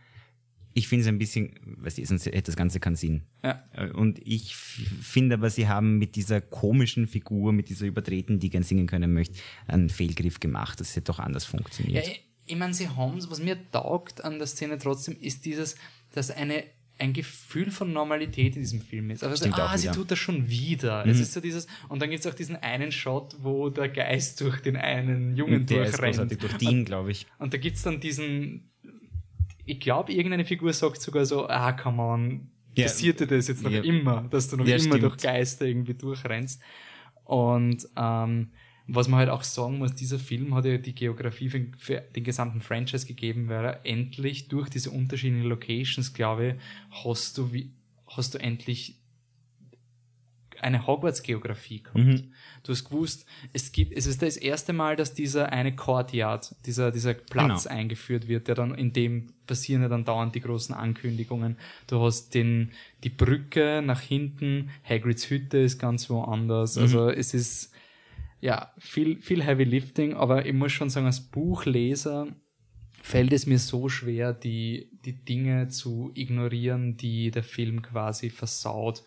Ich finde es ein bisschen, weißt du, sonst hätte das Ganze keinen Sinn. Ja. Äh, Und ich finde aber, sie haben mit dieser komischen Figur, mit dieser Übertreten, die gern singen können möchte, einen Fehlgriff gemacht. Das hätte doch anders Ja, funktioniert. ich, ich meine, sie haben was mir taugt an der Szene trotzdem, ist dieses, dass eine ein Gefühl von Normalität in diesem Film ist. Also, ah, sie wieder. tut das schon wieder. Mhm. Es ist so dieses, und dann gibt es auch diesen einen Shot, wo der Geist durch den einen Jungen der ist durchrennt. durch Dean, glaube ich. Und da gibt es dann diesen, ich glaube, irgendeine Figur sagt sogar so, ah, come on, Ja. passiert dir das jetzt noch Ja. immer, dass du noch Ja, immer stimmt. durch Geister irgendwie durchrennst. Und ähm, was man halt auch sagen muss, dieser Film hat ja die Geografie für, für den gesamten Franchise gegeben, weil er endlich durch diese unterschiedlichen Locations, glaube ich, hast du, wie, hast du endlich eine Hogwarts-Geografie gehabt. Mhm. Du hast gewusst, es gibt, es ist das erste Mal, dass dieser eine Courtyard, dieser, dieser Platz Genau. eingeführt wird, der dann, in dem passieren ja dann dauernd die großen Ankündigungen. Du hast den, die Brücke nach hinten, Hagrids Hütte ist ganz woanders. Mhm. Also es ist, ja, viel, viel Heavy Lifting, aber ich muss schon sagen, als Buchleser fällt es mir so schwer, die, die Dinge zu ignorieren, die der Film quasi versaut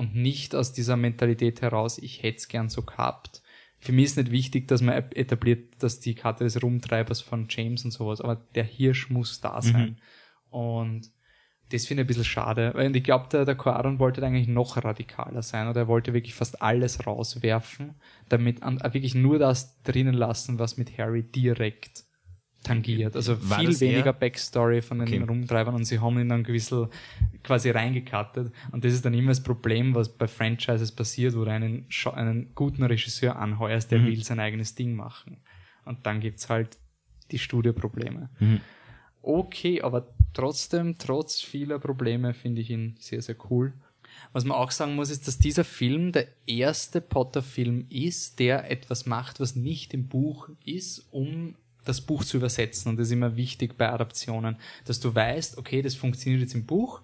und nicht aus dieser Mentalität heraus, ich hätte es gern so gehabt. Für mich ist nicht wichtig, dass man etabliert, dass die Karte des Rumtreibers von James und sowas, aber der Hirsch muss da sein. Und das finde ich ein bisschen schade, weil ich glaube, der, der Quaron wollte eigentlich noch radikaler sein oder er wollte wirklich fast alles rauswerfen, damit wirklich nur das drinnen lassen, was mit Harry direkt tangiert. Also War viel weniger eher- Backstory von den Okay. Rumtreibern und sie haben ihn dann gewissel quasi reingekattet. Und das ist dann immer das Problem, was bei Franchises passiert, wo du einen, einen guten Regisseur anheuerst, der Mhm. will sein eigenes Ding machen. Und dann gibt's halt die Studioprobleme. Mhm. Okay, aber trotzdem, trotz vieler Probleme, finde ich ihn sehr, sehr cool. Was man auch sagen muss, ist, dass dieser Film der erste Potter-Film ist, der etwas macht, was nicht im Buch ist, um das Buch zu übersetzen. Und das ist immer wichtig bei Adaptionen, dass du weißt, okay, das funktioniert jetzt im Buch,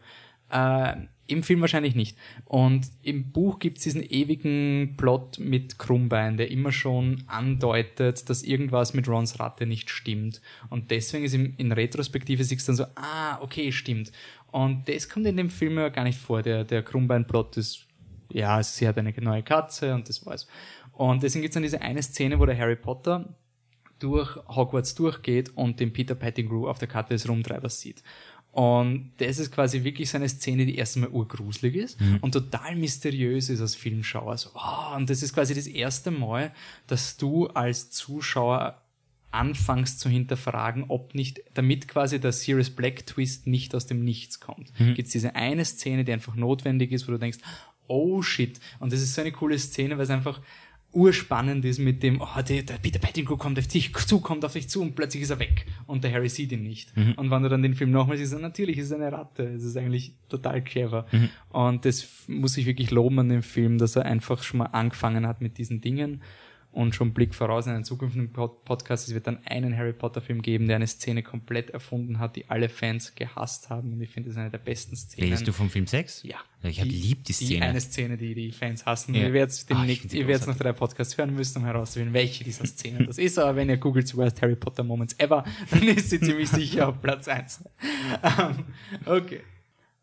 äh, im Film wahrscheinlich nicht. Und im Buch gibt's diesen ewigen Plot mit Krummbein, der immer schon andeutet, dass irgendwas mit Rons Ratte nicht stimmt. Und deswegen ist im, in Retrospektive siehst du dann so, ah, okay, stimmt. Und das kommt in dem Film ja gar nicht vor. Der, der Krummbein-Plot ist, ja, sie hat eine neue Katze und das war's. Und deswegen gibt's dann diese eine Szene, wo der Harry Potter durch Hogwarts durchgeht und den Peter Pettigrew auf der Karte des Rumtreibers sieht. Und das ist quasi wirklich so eine Szene, die erstmal urgruselig ist und total mysteriös ist als Filmschauer. So, wow, und das ist quasi das erste Mal, dass du als Zuschauer anfängst zu hinterfragen, ob nicht, damit quasi der Sirius Black Twist nicht aus dem Nichts kommt. Gibt's diese eine Szene, die einfach notwendig ist, wo du denkst, oh shit. Und das ist so eine coole Szene, weil es einfach urspannend ist mit dem, oh, der, der Peter Pettigrew kommt auf dich zu, kommt auf dich zu und plötzlich ist er weg und der Harry sieht ihn nicht. Und wenn du dann den Film nochmal siehst, dann natürlich ist es eine Ratte. Es ist eigentlich total clever. Und das muss ich wirklich loben an dem Film, dass er einfach schon mal angefangen hat mit diesen Dingen und schon Blick voraus in einen zukünftigen Pod Podcast. Es wird dann einen Harry Potter Film geben, der eine Szene komplett erfunden hat, die alle Fans gehasst haben. Und ich finde, das ist eine der besten Szenen. Redest du vom Film 6? Ja. Ich hab lieb die Die Szene. eine Szene, die die Fans hassen. Ja. Ihr werdet Ah, demnächst, sie ihr werdet noch drei Podcasts hören müssen, um herauszufinden, welche dieser Szenen das ist. Aber wenn ihr googelt Worst Harry Potter Moments ever, [LAUGHS] dann ist sie ziemlich sicher auf Platz eins. Ähm, okay.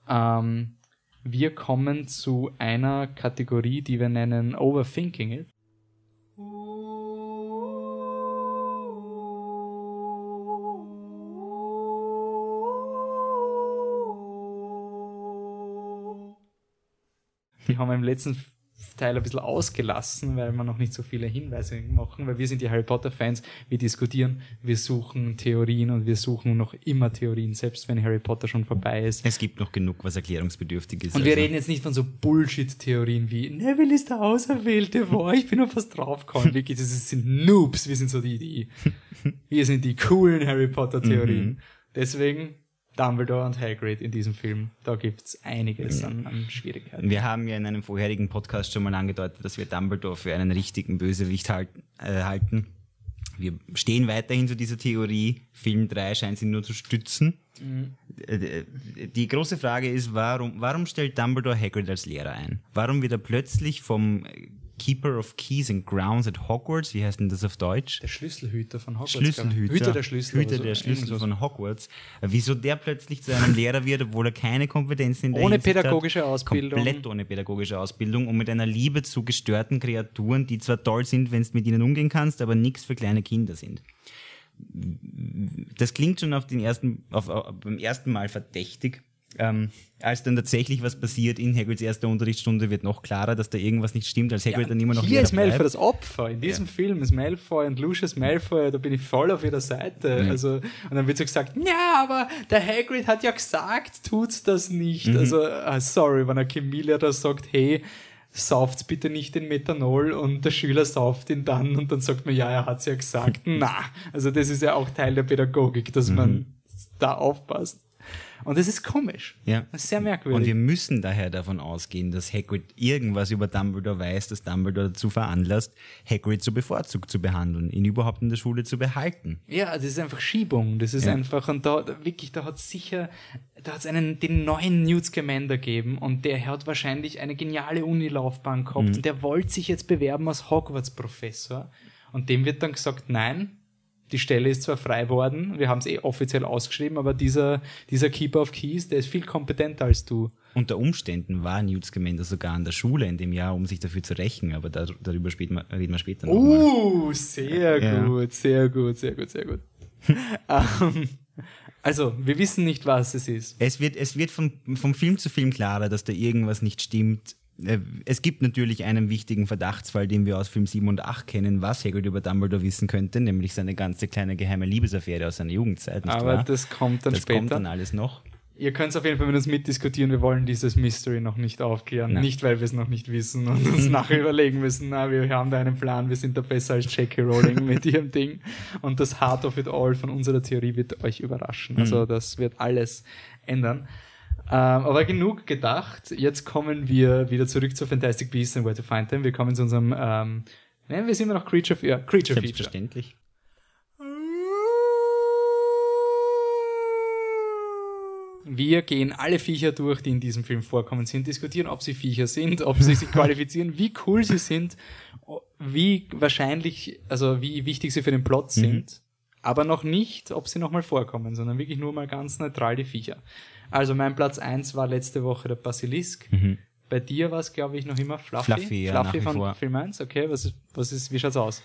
Ähm, Wir kommen zu einer Kategorie, die wir nennen Overthinking It. Die haben wir im letzten Teil ein bisschen ausgelassen, weil wir noch nicht so viele Hinweise machen, weil wir sind die Harry Potter Fans, wir diskutieren, wir suchen Theorien und wir suchen noch immer Theorien, selbst wenn Harry Potter schon vorbei ist. Es gibt noch genug, was erklärungsbedürftig ist. Und wir also. reden jetzt nicht von so Bullshit-Theorien wie Neville ist der Auserwählte, boah, ich bin auf was draufgekommen. [LAUGHS] Wirklich, das sind Noobs, wir sind so die, die, wir sind die coolen Harry Potter-Theorien. Deswegen Dumbledore und Hagrid in diesem Film, da gibt's einiges an, an Schwierigkeiten. Wir haben ja in einem vorherigen Podcast schon mal angedeutet, dass wir Dumbledore für einen richtigen Bösewicht halten. Äh, halten. Wir stehen weiterhin zu dieser Theorie. Film 3 scheint sie nur zu stützen. Äh, Die große Frage ist, warum, warum stellt Dumbledore Hagrid als Lehrer ein? Warum wird er plötzlich vom Keeper of Keys and Grounds at Hogwarts, wie heißt denn das auf Deutsch? Der Schlüsselhüter von Hogwarts. Schlüsselhüter. Hüter der Schlüssel. Hüter so. der Schlüssel von Hogwarts. Wieso der plötzlich zu einem Lehrer wird, obwohl er keine Kompetenzen in der Ohne Hinsicht pädagogische hat, Ausbildung. Komplett ohne pädagogische Ausbildung und mit einer Liebe zu gestörten Kreaturen, die zwar toll sind, wenn du mit ihnen umgehen kannst, aber nichts für kleine Kinder sind. Das klingt schon auf den ersten, auf, auf, beim ersten Mal verdächtig. Ähm, als dann tatsächlich was passiert in Hagrids erster Unterrichtsstunde, wird noch klarer, dass da irgendwas nicht stimmt, als Hagrid dann immer noch Hier ist Malfoy bleibt. das Opfer. In diesem Film ist Malfoy und Lucius Malfoy, da bin ich voll auf ihrer Seite. Also, und dann wird so gesagt, ja, aber der Hagrid hat ja gesagt, tut's das nicht. Mhm. Also, ah, sorry, wenn der Camilla da sagt, hey, sauft's bitte nicht den Methanol und der Schüler sauft ihn dann und dann sagt man, ja, er hat's ja gesagt. [LAUGHS] Na, also das ist ja auch Teil der Pädagogik, dass Mhm. man da aufpasst. Und das ist komisch. Ja. Das ist sehr merkwürdig. Und wir müssen daher davon ausgehen, dass Hagrid irgendwas über Dumbledore weiß, das Dumbledore dazu veranlasst, Hagrid so bevorzugt zu behandeln, ihn überhaupt in der Schule zu behalten. Ja, das ist einfach Schiebung. Das ist Ja. einfach, und da, wirklich, da hat sicher, da hat es einen, den neuen Newt Scamander gegeben und der hat wahrscheinlich eine geniale Unilaufbahn gehabt Mhm. und der wollte sich jetzt bewerben als Hogwarts-Professor und dem wird dann gesagt, nein, die Stelle ist zwar frei worden, wir haben es eh offiziell ausgeschrieben, aber dieser, dieser Keeper of Keys, der ist viel kompetenter als du. Unter Umständen war Newt Scamander sogar an der Schule in dem Jahr, um sich dafür zu rächen, aber da, darüber reden wir später noch mal. Uh, sehr Ja. gut, sehr gut, sehr gut, sehr gut. [LAUGHS] ähm, also, wir wissen nicht, was es ist. Es wird, es wird von, vom Film zu Film klarer, dass da irgendwas nicht stimmt. Äh, Es gibt natürlich einen wichtigen Verdachtsfall, den wir aus Film 7 und 8 kennen, was Hagrid über Dumbledore wissen könnte, nämlich seine ganze kleine geheime Liebesaffäre aus seiner Jugendzeit. Aber wahr? das kommt dann das später. kommt dann alles noch. Ihr könnt auf jeden Fall mit uns mitdiskutieren. Wir wollen dieses Mystery noch nicht aufklären. Nein. Nicht, weil wir es noch nicht wissen und uns [LAUGHS] nachher überlegen müssen, na, wir haben da einen Plan, wir sind da besser als Jackie Rowling [LAUGHS] mit ihrem Ding. Und das Heart of it all von unserer Theorie wird euch überraschen. Also das wird alles ändern. Ähm, aber genug gedacht. Jetzt kommen wir wieder zurück zu Fantastic Beasts and Where to Find Them. Wir kommen zu unserem, ähm, ne, wir sind immer noch Creature, ja, Creature Feature. Selbstverständlich. Wir gehen alle Viecher durch, die in diesem Film vorkommen sind, diskutieren, ob sie Viecher sind, ob sie sich [LAUGHS] qualifizieren, wie cool sie sind, wie wahrscheinlich, also wie wichtig sie für den Plot sind, aber noch nicht, ob sie nochmal vorkommen, sondern wirklich nur mal ganz neutral die Viecher. Also mein Platz eins war letzte Woche der Basilisk. Bei dir war es, glaube ich, noch immer Fluffy. Fluffy, ja, wie von vor. Film 1, okay. Was ist, was ist, wie schaut's aus?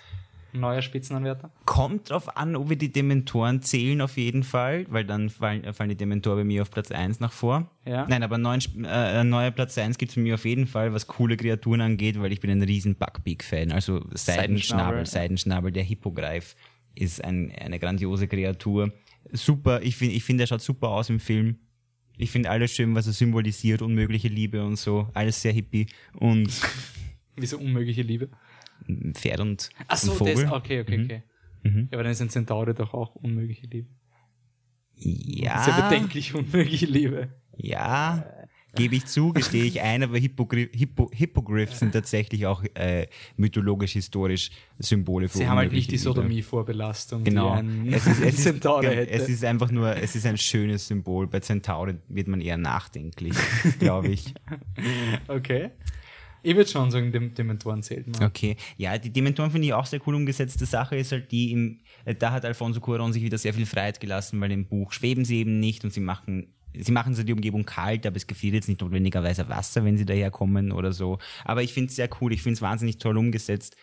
Neuer Spitzenanwärter? Kommt drauf an, ob wir die Dementoren zählen auf jeden Fall, weil dann fallen, fallen die Dementoren bei mir auf Platz 1 nach vor. Ja. Nein, aber neuen, äh, ein neuer Platz 1 gibt es bei mir auf jeden Fall, was coole Kreaturen angeht, weil ich bin ein riesen Buckbeak-Fan. Also Seidenschnabel, Seidenschnabel. Seidenschnabel, der Hippogreif ist ein, eine grandiose Kreatur. Super, ich finde, ich find, er schaut super aus im Film. Ich finde alles schön, was er symbolisiert, unmögliche Liebe und so. Alles sehr hippie und [LAUGHS] Wieso unmögliche Liebe? Pferd und, Ach so, und Vogel. das, okay, okay, okay. Ja, aber dann ist ein Centaure doch auch unmögliche Liebe. Ja. Sehr bedenklich unmögliche Liebe. Ja, gebe ich zu, gestehe ich ein, aber Hippogri Hippo Hippogriffs sind tatsächlich auch äh, mythologisch-historisch Symbole für Sie haben halt nicht die. Sodomie-Vorbelastung, Genau. die ein Es ist, es, [LAUGHS] ist, hätte. es ist einfach nur, es ist ein schönes Symbol. Bei Zentauren wird man eher nachdenklich, [LAUGHS] glaube ich. okay. Ich würde schon sagen, dem Dementoren zählt man. Okay, ja, die Dementoren finde ich auch sehr cool umgesetzt. Die Sache ist halt die, im, da hat Alfonso Cuarón sich wieder sehr viel Freiheit gelassen, weil im Buch schweben sie eben nicht und sie machen sie machen so die Umgebung kalt, aber es gefriert jetzt nicht notwendigerweise Wasser, wenn sie daherkommen oder so. Aber ich finde es sehr cool, ich finde es wahnsinnig toll umgesetzt.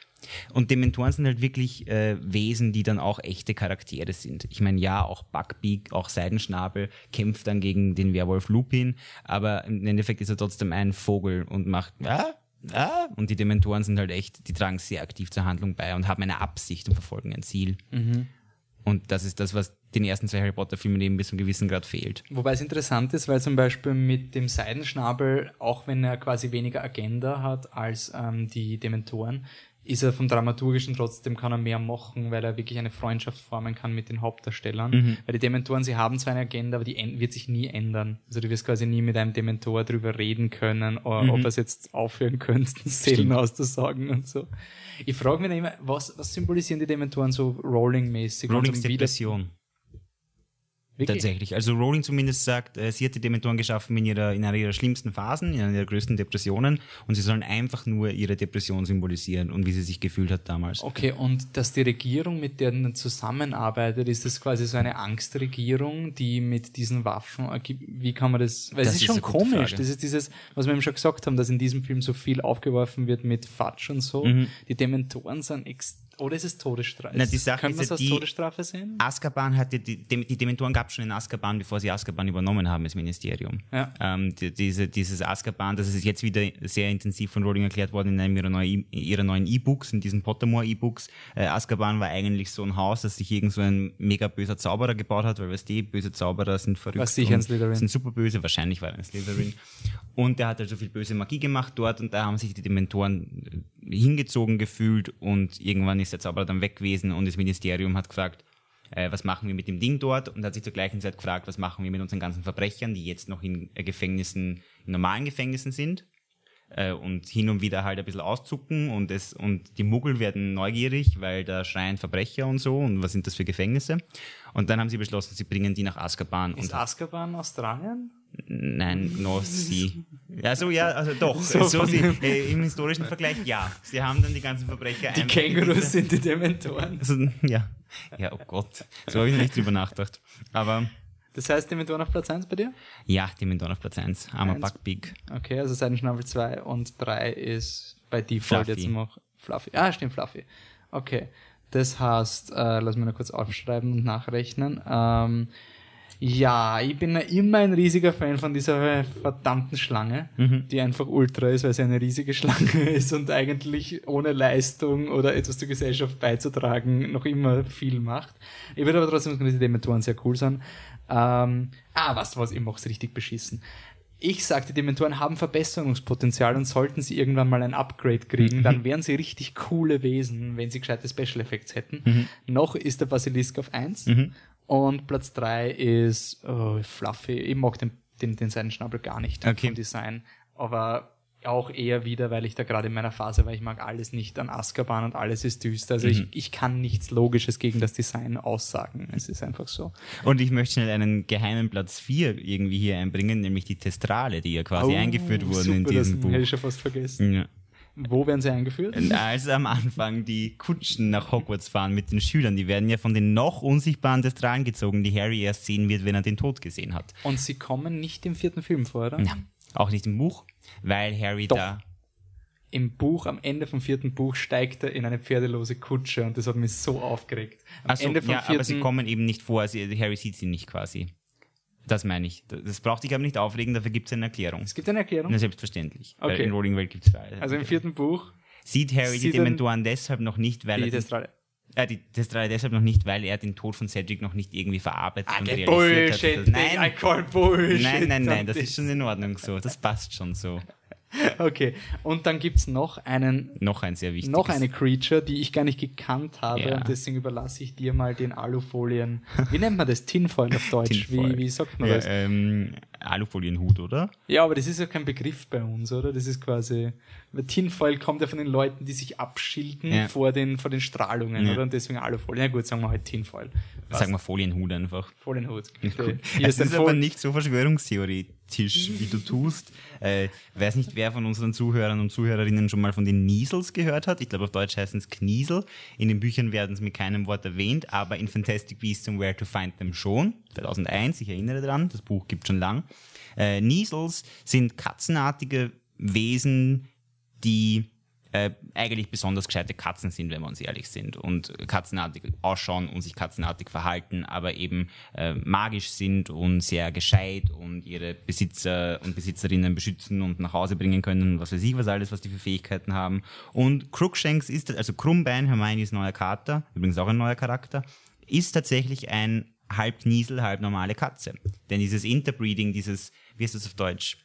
Und Dementoren sind halt wirklich äh, Wesen, die dann auch echte Charaktere sind. Ich meine, ja, auch Buckbeak, auch Seidenschnabel kämpft dann gegen den Werwolf Lupin, aber im Endeffekt ist er trotzdem ein Vogel und macht ah, ah, und die Dementoren sind halt echt, die tragen sehr aktiv zur Handlung bei und haben eine Absicht und verfolgen ein Ziel. Und das ist das, was den ersten zwei Harry Potter Filmen eben bis zu einem gewissen Grad fehlt. Wobei es interessant ist, weil zum Beispiel mit dem Seidenschnabel, auch wenn er quasi weniger Agenda hat als ähm, die Dementoren, ist er vom Dramaturgischen trotzdem, kann er mehr machen, weil er wirklich eine Freundschaft formen kann mit den Hauptdarstellern. Weil die Dementoren, sie haben zwar eine Agenda, aber die wird sich nie ändern. Also du wirst quasi nie mit einem Dementor drüber reden können, oder ob er es jetzt aufhören könnte, [LAUGHS] Seelen auszusaugen und so. Ich frage mich dann immer, was, was symbolisieren die Dementoren so Rolling-mäßig? Rowlings Und so wieder- Depression. Wirklich? Tatsächlich. Also Rowling zumindest sagt, äh, sie hat die Dementoren geschaffen in, ihrer, in einer ihrer schlimmsten Phasen, in einer ihrer größten Depressionen und sie sollen einfach nur ihre Depression symbolisieren und wie sie sich gefühlt hat damals. Okay, und dass die Regierung, mit der dann zusammenarbeitet, ist das quasi so eine Angstregierung, die mit diesen Waffen, agi- wie kann man das, weil Das es ist ist schon komisch, Frage. das ist dieses, was wir eben schon gesagt haben, dass in diesem Film so viel aufgeworfen wird mit Fatsch und so. Mhm. Die Dementoren sind ex oder ist es Todesstrafe? Na, die Sache man ist ja als die- Todesstrafe sehen? Azkaban hatte die, die, die Dementoren gab es schon in Azkaban, bevor sie Azkaban übernommen haben als Ministerium. Ja. Ähm, die, diese, dieses Azkaban, das ist jetzt wieder sehr intensiv von Rowling erklärt worden in einem ihrer, neue, E- neuen E-Books, in diesen Pottermore E-Books. Äh, Azkaban war eigentlich so ein Haus, das sich irgend so ein mega böser Zauberer gebaut hat, weil weißt du, böse Zauberer sind verrückt. War sicher ein Slytherin. Sind super böse, wahrscheinlich war er ein Slytherin. Und der hat halt so viel böse Magie gemacht dort und da haben sich die Dementoren äh, hingezogen gefühlt und irgendwann ist der Zauberer dann weg gewesen und das Ministerium hat gefragt, äh, was machen wir mit dem Ding dort? Und hat sich zur gleichen Zeit gefragt, was machen wir mit unseren ganzen Verbrechern, die jetzt noch in äh, Gefängnissen, in normalen Gefängnissen sind äh, und hin und wieder halt ein bisschen auszucken und es und die Muggel werden neugierig, weil da schreien Verbrecher und so und was sind das für Gefängnisse? Und dann haben sie beschlossen, sie bringen die nach Azkaban Ist und Azkaban Australien? Nein, North Sea. Also ja, also doch. So So, sie, äh, Im historischen Vergleich, ja. Sie haben dann die ganzen Verbrecher Die Kängurus sind die Dementoren. Also, ja. Ja, oh Gott. So habe ich noch nicht drüber nachgedacht. Aber Das heißt Dementoren auf Platz 1 bei dir? ja, die Menton auf Platz 1. Armer Eins. Buckbeak. Okay, also Seidenschnabel 2 und 3 ist bei Default Fluffy. jetzt noch Fluffy. Ah, stimmt, Fluffy. Okay. Das heißt, äh, lass mich noch kurz aufschreiben und nachrechnen. Ähm, ja, ich bin ja immer ein riesiger Fan von dieser verdammten Schlange, die einfach ultra ist, weil sie eine riesige Schlange [LAUGHS] ist und eigentlich ohne Leistung oder etwas zur Gesellschaft beizutragen noch immer viel macht. Ich würde aber trotzdem sagen, dass die Dementoren sehr cool sind. Ähm, ah, was, was, ich mach's richtig beschissen. Ich sag, die Dementoren haben Verbesserungspotenzial und sollten sie irgendwann mal ein Upgrade kriegen, dann wären sie richtig coole Wesen, wenn sie gescheite Special Effects hätten. Noch ist der Basilisk auf 1 und Platz 3 ist oh, Fluffy. Ich mag den, den, den Seidenschnabel gar nicht Okay. vom Design, aber auch eher wieder, weil ich da gerade in meiner Phase war, ich mag alles nicht an Azkaban und alles ist düster. Also ich, ich kann nichts Logisches gegen das Design aussagen. Es ist einfach so. Und ich möchte schnell einen geheimen Platz 4 irgendwie hier einbringen, nämlich die Testrale, die ja quasi Oh, eingeführt wurden in super, diesem das Buch. Hätte ich schon fast vergessen. Ja. Wo werden sie eingeführt? Als am Anfang die Kutschen nach Hogwarts fahren mit den Schülern, die werden ja von den noch unsichtbaren Testralen gezogen, die Harry erst sehen wird, wenn er den Tod gesehen hat. Und sie kommen nicht im vierten Film vor, oder? Ja, auch nicht im Buch, weil Harry Doch. da. Im Buch, am Ende vom vierten Buch, steigt er in eine pferdelose Kutsche und das hat mich so aufgeregt. Am Achso, Ende vom ja, aber sie vierten kommen eben nicht vor, also Harry sieht sie nicht quasi. Das meine ich. Das braucht dich aber nicht aufregen, dafür gibt es eine Erklärung. es gibt eine Erklärung. Na, selbstverständlich. Weil Okay. in Rolling Welt gibt es zwei. Also im vierten Buch Sieht Harry die Sieht er- Dementoren deshalb noch nicht, weil die er Testrale. Äh, die Testrale deshalb noch nicht, weil er den Tod von Cedric noch nicht irgendwie verarbeitet und Okay, realisiert Bullshit. hat. Nein, I call Bullshit. Nein, nein, nein, das Und ist schon in Ordnung so. [LAUGHS] Das passt schon so. Okay, und dann gibt's noch einen, Noch ein sehr wichtiges. noch eine Creature, die ich gar nicht gekannt habe Ja. und deswegen überlasse ich dir mal den Alufolien. Wie nennt man das? Tinfoil auf Deutsch. Tinfoil. Wie, wie sagt man ja, das? ähm, Alufolienhut, oder? Ja, aber das ist ja kein Begriff bei uns, oder? Das ist quasi. Tinfoil kommt ja von den Leuten, die sich abschilden Ja. vor, den, vor den Strahlungen, Ja. oder? Und deswegen Alufolie. Ja gut, sagen wir halt Tinfoil. Sagen wir Folienhut einfach. Folienhut. Okay. Hier Es ist ist aber nicht so verschwörungstheoretisch, wie du tust. Äh, weiß nicht, wer von unseren Zuhörern und Zuhörerinnen schon mal von den Niesels gehört hat. Ich glaube, auf Deutsch heißen es Kniesel. In den Büchern werden es mit keinem Wort erwähnt, aber in Fantastic Beasts and Where to Find Them schon. 2001, ich erinnere daran, das Buch gibt schon lang. Äh, Niesels sind katzenartige Wesen, die äh, eigentlich besonders gescheite Katzen sind, wenn wir uns ehrlich sind. Und katzenartig ausschauen und sich katzenartig verhalten, aber eben äh, magisch sind und sehr gescheit und ihre Besitzer und Besitzerinnen beschützen und nach Hause bringen können, was weiß ich was alles, was die für Fähigkeiten haben. Und Crookshanks ist, also Krummbein, Hermione's neuer Kater, übrigens auch ein neuer Charakter, ist tatsächlich ein halb Kniesel, halb normale Katze. Denn dieses Interbreeding, dieses, wie heißt das auf Deutsch?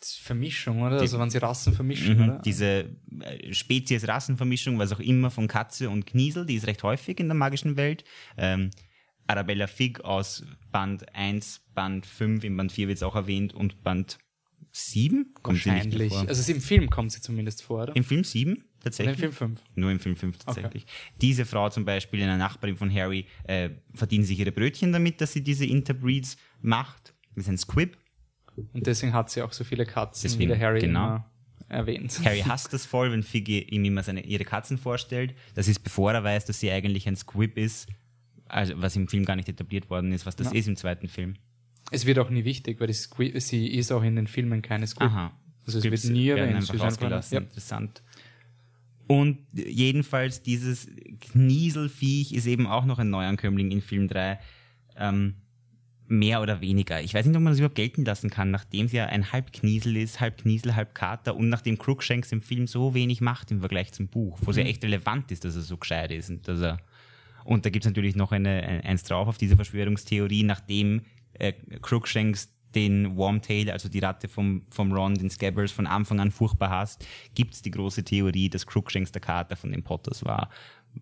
Vermischung, oder? also wenn sie Rassen vermischen, Mhm, oder? Diese äh, Spezies-Rassenvermischung, was auch immer von Katze und Kniesel, die ist recht häufig in der magischen Welt. Ähm, Arabella Fig aus Band 1, Band 5, in Band 4 wird es auch erwähnt und Band 7 kommt sie nicht vor. Also im Film kommt sie zumindest vor, oder? Im Film 7 Oder tatsächlich? im Film 5. Nur im Film 5 tatsächlich. Diese Frau zum Beispiel, eine Nachbarin von Harry, äh, verdient sich ihre Brötchen damit, dass sie diese Interbreeds macht. Das ist ein Squib. Und deswegen hat sie auch so viele Katzen, Deswegen, wie der Harry genau. immer erwähnt. Harry [LAUGHS] hasst das voll, wenn Figgy ihm immer seine, ihre Katzen vorstellt. Das ist bevor er weiß, dass sie eigentlich ein Squib ist. Also, was im Film gar nicht etabliert worden ist, was das Ja. ist im zweiten Film. Es wird auch nie wichtig, weil die Squid, sie ist auch in den Filmen keine Squid. Aha. Also es Squibs wird nie erwähnt. einfach rausgelassen. eine- Interessant. Und jedenfalls dieses Knieselviech ist eben auch noch ein Neuankömmling in Film 3. Ähm, mehr oder weniger. Ich weiß nicht, ob man das überhaupt gelten lassen kann, nachdem es ja ein halb Kniesel ist, halb Kniesel, halb Kater und nachdem Crookshanks im Film so wenig macht im Vergleich zum Buch, wo es ja echt relevant ist, dass er so gescheit ist und dass er und da gibt es natürlich noch eine, ein- eins drauf auf diese Verschwörungstheorie, nachdem äh, Crookshanks den Wormtail, also die Ratte vom, vom Ron, den Scabbers, von Anfang an furchtbar hasst, gibt es die große Theorie, dass Crookshanks der Kater von den Potters war,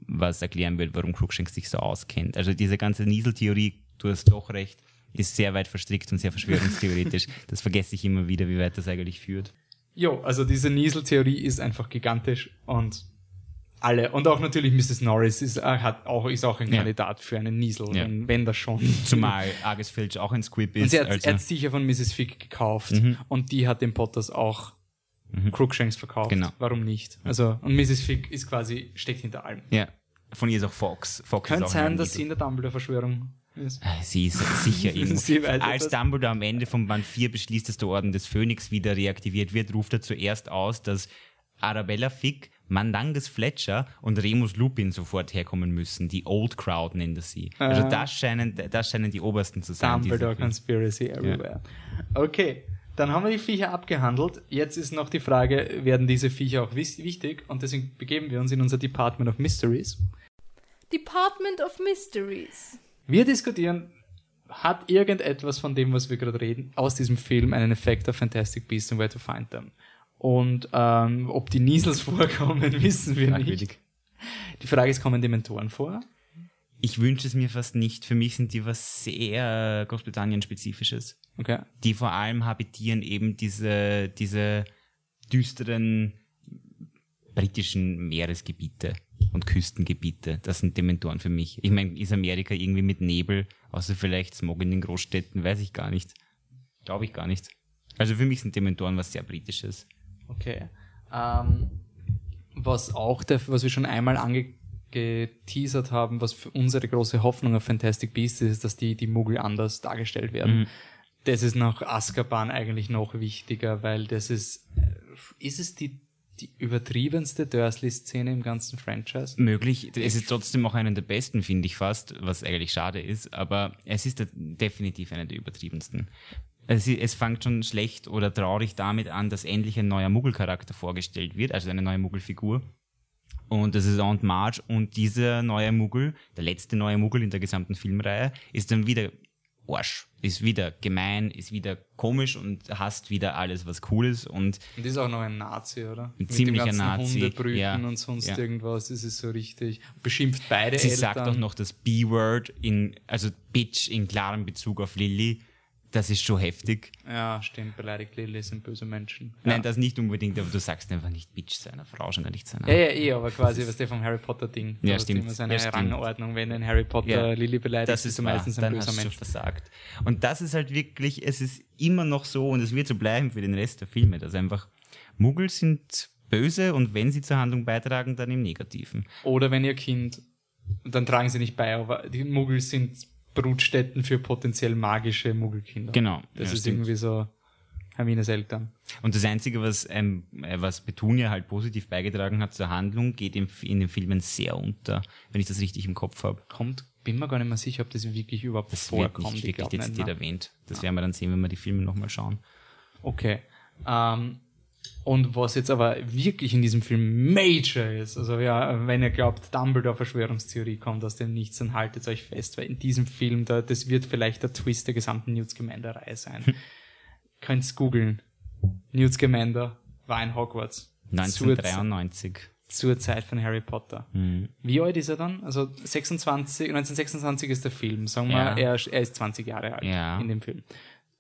was erklären wird, warum Crookshanks sich so auskennt. Also diese ganze Niesel-Theorie, du hast doch recht, ist sehr weit verstrickt und sehr verschwörungstheoretisch. [LAUGHS] das vergesse ich immer wieder, wie weit das eigentlich führt. Jo, also diese Niesel-Theorie ist einfach gigantisch und alle, und auch natürlich Mrs. Norris ist, äh, hat auch, ist auch ein Ja. Kandidat für einen Niesel, Ja. wenn, wenn das schon. Zumal Argus Filch auch ein Squib ist. Und sie hat, also, er hat sicher von Mrs. Fig gekauft Mhm. und die hat den Potters auch Crookshanks verkauft. Genau. Warum nicht? Also, und Mrs. Fig ist quasi, steckt hinter allem. ja, von ihr ist auch Fox. Fox Könnte sein, ein dass sie in der Dumbledore-Verschwörung ist. Ah, Sie ist sicher [LAUGHS] irgendwo. Als. Dumbledore am Ende von Band 4 beschließt, dass der Orden des Phönix wieder reaktiviert wird, ruft er zuerst aus, dass Arabella Fick, Mandanges Fletcher und Remus Lupin sofort herkommen müssen. Die Old Crowd nennt er sie. Also Ah. das scheinen, das scheinen die obersten zu sein. Dumbledore. Conspiracy everywhere. Okay, dann haben wir die Viecher abgehandelt. Jetzt ist noch die Frage, werden diese Viecher auch wichtig? Und deswegen begeben wir uns in unser Department of Mysteries. Department of Mysteries. Wir diskutieren, hat irgendetwas von dem, was wir gerade reden, aus diesem Film einen Effekt auf Fantastic Beasts and Where to Find Them? Und ähm, ob die Niesels [LAUGHS] vorkommen, wissen wir nicht. Die Frage ist, kommen Dementoren vor? Ich wünsche es mir fast nicht. Für mich sind die was sehr Großbritannien-spezifisches. Okay. die vor allem habitieren eben diese, diese düsteren britischen Meeresgebiete und Küstengebiete. Das sind Dementoren für mich. Ich meine, ist Amerika irgendwie mit Nebel, außer vielleicht Smog in den Großstädten, weiß ich gar nicht. Glaube ich gar nicht. Also für mich sind Dementoren was sehr Britisches. Okay. Ähm, was auch, der, was wir schon einmal angeteasert haben, was für unsere große Hoffnung auf Fantastic Beasts ist, ist, dass die, die Muggel anders dargestellt werden. Mhm. Das ist nach Azkaban eigentlich noch wichtiger, weil das ist, äh, ist es die, die übertriebenste Dursley-Szene im ganzen Franchise? Möglich. Es ist trotzdem auch einer der besten, finde ich fast, was eigentlich schade ist, aber es ist definitiv einer der übertriebensten. Es, es fängt schon schlecht oder traurig damit an, dass endlich ein neuer Muggelcharakter vorgestellt wird, also eine neue Muggelfigur. Und das ist Aunt Marge und dieser neue Muggel, der letzte neue Muggel in der gesamten Filmreihe, ist dann wieder Arsch, ist wieder gemein, ist wieder komisch und hasst wieder alles, was cool ist und Und ist auch noch ein Nazi, oder? Mit ziemlicher Nazi, Hundebrüten ja, und sonst ja. irgendwas. Das ist so richtig. Beschimpft beide Sie Eltern. sagt auch noch das B-Word in, also Bitch in klarem Bezug auf Lilly. Das ist schon heftig. Ja, stimmt. Beleidigt Lilly sind böse Menschen. Nein, ja. das nicht unbedingt, aber du sagst einfach nicht Bitch seiner Frau, schon gar nicht seiner. Ja, ja, eh, aber quasi, was der vom Harry Potter Ding. Ja, stimmt. Immer so eine Ja. Rangordnung, wenn ein Harry Potter Ja. Lilly beleidigt, das ist du meistens ein dann böser Mensch. versagt. Und das ist halt wirklich, es ist immer noch so und es wird so bleiben für den Rest der Filme, dass einfach Muggel sind böse und wenn sie zur Handlung beitragen, dann im Negativen. Oder wenn ihr Kind, dann tragen sie nicht bei, aber die Muggel sind Brutstätten für potenziell magische Muggelkinder. Genau. Das ja, ist stimmt. irgendwie so Hermines Eltern. Und das Einzige, was, ähm, äh, was Petunia halt positiv beigetragen hat zur Handlung, geht im, in den Filmen sehr unter, wenn ich das richtig im Kopf habe. Kommt, bin mir gar nicht mehr sicher, ob das wirklich überhaupt Das wird vorkommt. nicht Ich wirklich dezidiert ne? erwähnt. Das werden wir dann sehen, wenn wir die Filme nochmal schauen. Okay. Ähm, und was jetzt aber wirklich in diesem Film major ist, also ja, wenn ihr glaubt, Dumbledore Verschwörungstheorie kommt aus dem Nichts, dann haltet euch fest, weil in diesem Film, da, das wird vielleicht der Twist der gesamten Newt Scamander-Reihe sein. [LAUGHS] Könnt's googeln. Newt Scamander war in Hogwarts. Zur, 1993. zur Zeit von Harry Potter. Mhm. Wie alt ist er dann? Also 26, 1926 ist der Film. Sagen wir, Ja. er, er ist 20 Jahre alt Ja. in dem Film.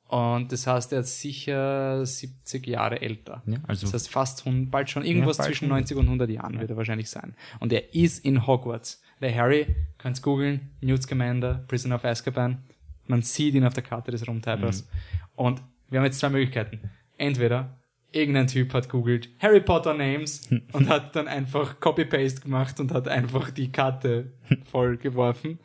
Und das heißt, er ist sicher 70 Jahre älter. Ja, also- das heißt, fast bald schon irgendwas Ja, bald zwischen schon. 90 und 100 Jahren wird er wahrscheinlich sein. Und er ist in Hogwarts. Der Harry, kannst googeln, Newt Scamander, Prisoner of Azkaban. Man sieht ihn auf der Karte des Rumtreibers. Mhm. Und wir haben jetzt zwei Möglichkeiten. Entweder irgendein Typ hat googelt Harry Potter Names [LAUGHS] und hat dann einfach Copy-Paste gemacht und hat einfach die Karte voll geworfen.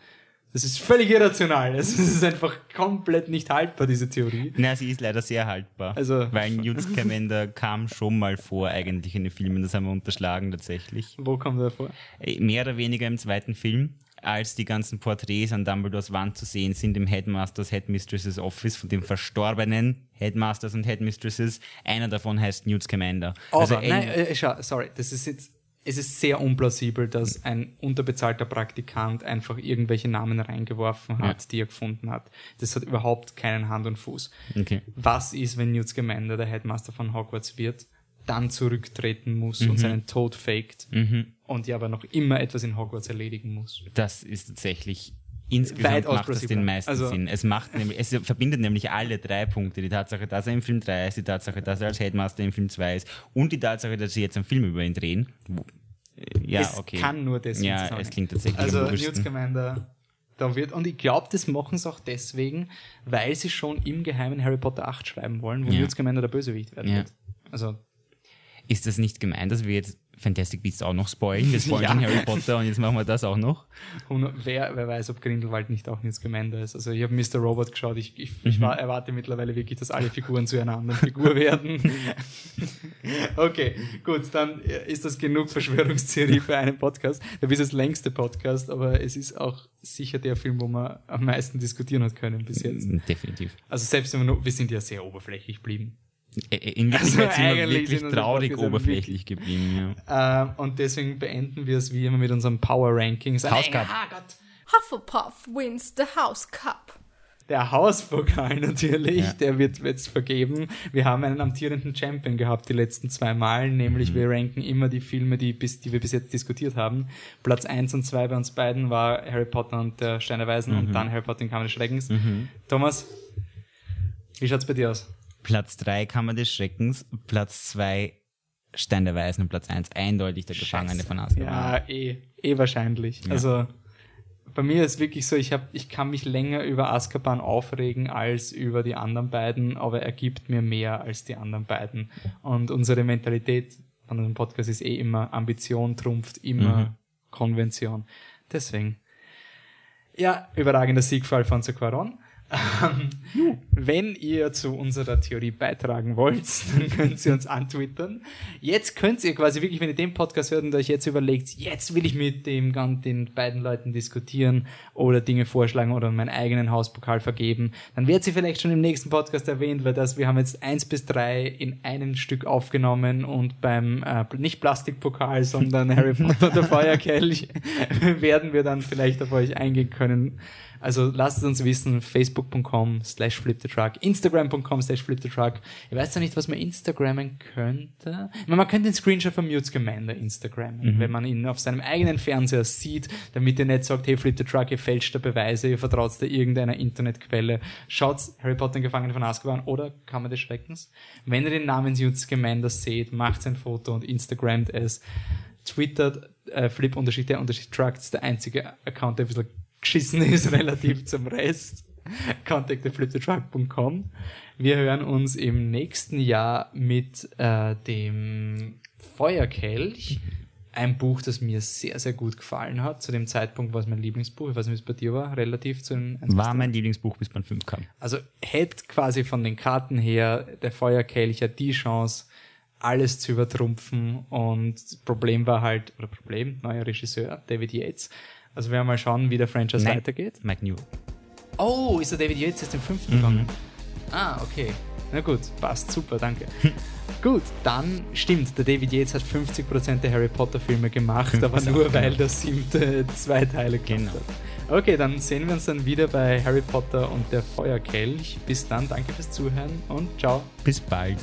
Das ist völlig irrational. Es ist einfach komplett nicht haltbar, diese Theorie. Na, sie ist leider sehr haltbar. Also- weil Newt [LAUGHS] Scamander kam schon mal vor eigentlich in den Filmen, das haben wir unterschlagen tatsächlich. Wo kommt er vor? Äh, Mehr oder weniger im zweiten Film, als die ganzen Porträts an Dumbledores Wand zu sehen sind im Headmasters Headmistresses Office von den verstorbenen Headmasters und Headmistresses. Einer davon heißt Newt Scamander. Aber, also nein, äh, sorry, das ist jetzt, es ist sehr unplausibel, dass ein unterbezahlter Praktikant einfach irgendwelche Namen reingeworfen hat, die er gefunden hat. Das hat überhaupt keinen Hand und Fuß. okay. Was ist, wenn Newt Scamander der Headmaster von Hogwarts wird, dann zurücktreten muss und seinen Tod faked und ja aber noch immer etwas in Hogwarts erledigen muss? Das ist tatsächlich insgesamt macht das den meisten Also- Sinn. Es macht nämlich, es verbindet nämlich alle drei Punkte. Die Tatsache, dass er im Film 3 ist, die Tatsache, dass er als Headmaster im Film 2 ist und die Tatsache, dass sie jetzt einen Film über ihn drehen. Ja, es okay. kann nur deswegen Ja, es klingt tatsächlich Also Newt. Scamander, da wird, und ich glaube, das machen sie auch deswegen, weil sie schon im Geheimen Harry Potter 8 schreiben wollen, wo Ja. Newt Scamander der Bösewicht werden Ja. wird. Also, Ist das nicht gemein, dass wir jetzt Fantastic Beasts auch noch spoilen? Wir [LAUGHS] spoilen Ja. Harry Potter und jetzt machen wir das auch noch. und wer, wer weiß, ob Grindelwald nicht auch Newt Scamander ist. Also ich habe Mr. Robot geschaut, ich, ich, ich war, erwarte mittlerweile wirklich, dass alle Figuren zu einer anderen Figur werden. [LAUGHS] okay, gut, dann ist das genug Verschwörungstheorie für einen Podcast. Der ist das längste Podcast, aber es ist auch sicher der Film, wo man am meisten diskutieren hat können bis jetzt. Definitiv. Also selbst wenn wir nur, wir sind ja sehr oberflächlich geblieben. In Wirklichkeit Also sind wir eigentlich wirklich traurig oberflächlich geblieben. Ja. Ähm, und deswegen beenden wir es wie immer mit unserem Power Rankings. Hauscup. Ah, Gott. Hufflepuff wins the House Cup. Der Hauspokal [LAUGHS] natürlich, Ja. der wird jetzt vergeben. Wir haben einen amtierenden Champion gehabt die letzten zwei Mal, nämlich wir ranken immer die Filme, die, bis, die wir bis jetzt diskutiert haben. Platz 1 und 2 bei uns beiden war Harry Potter und der Stein der Weisen und dann Harry Potter und Kammer des Schreckens. Thomas, wie schaut's bei dir aus? Platz 3 Kammer des Schreckens, Platz 2 Stein der Weisen und Platz 1 eindeutig der Gefangene von Azkaban. Ja, eh, eh wahrscheinlich. Also bei mir ist wirklich so, ich hab, ich kann mich länger über Azkaban aufregen als über die anderen beiden, aber er gibt mir mehr als die anderen beiden. Und unsere Mentalität von unserem Podcast ist eh immer Ambition trumpft immer Konvention. Deswegen. Ja, überragender Sieg für Alfonso Cuarón. Ähm, Wenn ihr zu unserer Theorie beitragen wollt, [LAUGHS] dann könnt ihr uns antwittern. Jetzt könnt ihr quasi wirklich, wenn ihr den Podcast hört und euch jetzt überlegt, jetzt will ich mit dem gan- den beiden Leuten diskutieren oder Dinge vorschlagen oder meinen eigenen Hauspokal vergeben, dann wird sie vielleicht schon im nächsten Podcast erwähnt, weil das, wir haben jetzt eins bis drei in einem Stück aufgenommen und beim äh, nicht Plastikpokal, sondern Harry Potter und der [LAUGHS] Feuerkelch [LAUGHS] werden wir dann vielleicht auf euch eingehen können. Also lasst es uns wissen, facebook.com slash flipthetruck, instagram.com slash flipthetruck. Ich weiß ja nicht, was man Instagrammen könnte. Ich meine, man könnte den Screenshot von Mutes Commander Instagrammen, wenn man ihn auf seinem eigenen Fernseher sieht, damit ihr nicht sagt, hey, Flip the Truck, ihr fälscht da Beweise, ihr vertraut da irgendeiner Internetquelle. Schaut Harry Potter und Gefangene von Azkaban oder Kammer des Schreckens. Wenn ihr den Namen Mutes Commander seht, macht ein Foto und Instagramt es. Twittert äh, Flip Unterschied der Unterschied Truck, das ist der einzige Account, der ein bisschen geschissen [LAUGHS] ist relativ zum Rest. contacttheflipthetruck.com. Wir hören uns im nächsten Jahr mit äh, dem Feuerkelch. ein Buch, das mir sehr, sehr gut gefallen hat. Zu dem Zeitpunkt war es mein Lieblingsbuch. Ich weiß nicht, wie es bei dir war, relativ zu den War mein Lieblingsbuch, bis Band 5 kam. Also hätte quasi von den Karten her der Feuerkelch ja die Chance, alles zu übertrumpfen. Und das Problem war halt, oder Problem, neuer Regisseur, David Yates. Also werden wir mal schauen, wie der Franchise Nein. weitergeht. Mike Newell. Oh, ist der David Yates jetzt im fünften Mhm. gegangen? Ah, okay. Na gut, passt, super, danke. [LAUGHS] gut, dann stimmt, der David Yates hat 50% der Harry Potter Filme gemacht, aber nur weil genau. der siebte zwei Teile gehabt Genau. Okay, dann sehen wir uns dann wieder bei Harry Potter und der Feuerkelch. Bis dann, danke fürs Zuhören und ciao. Bis bald.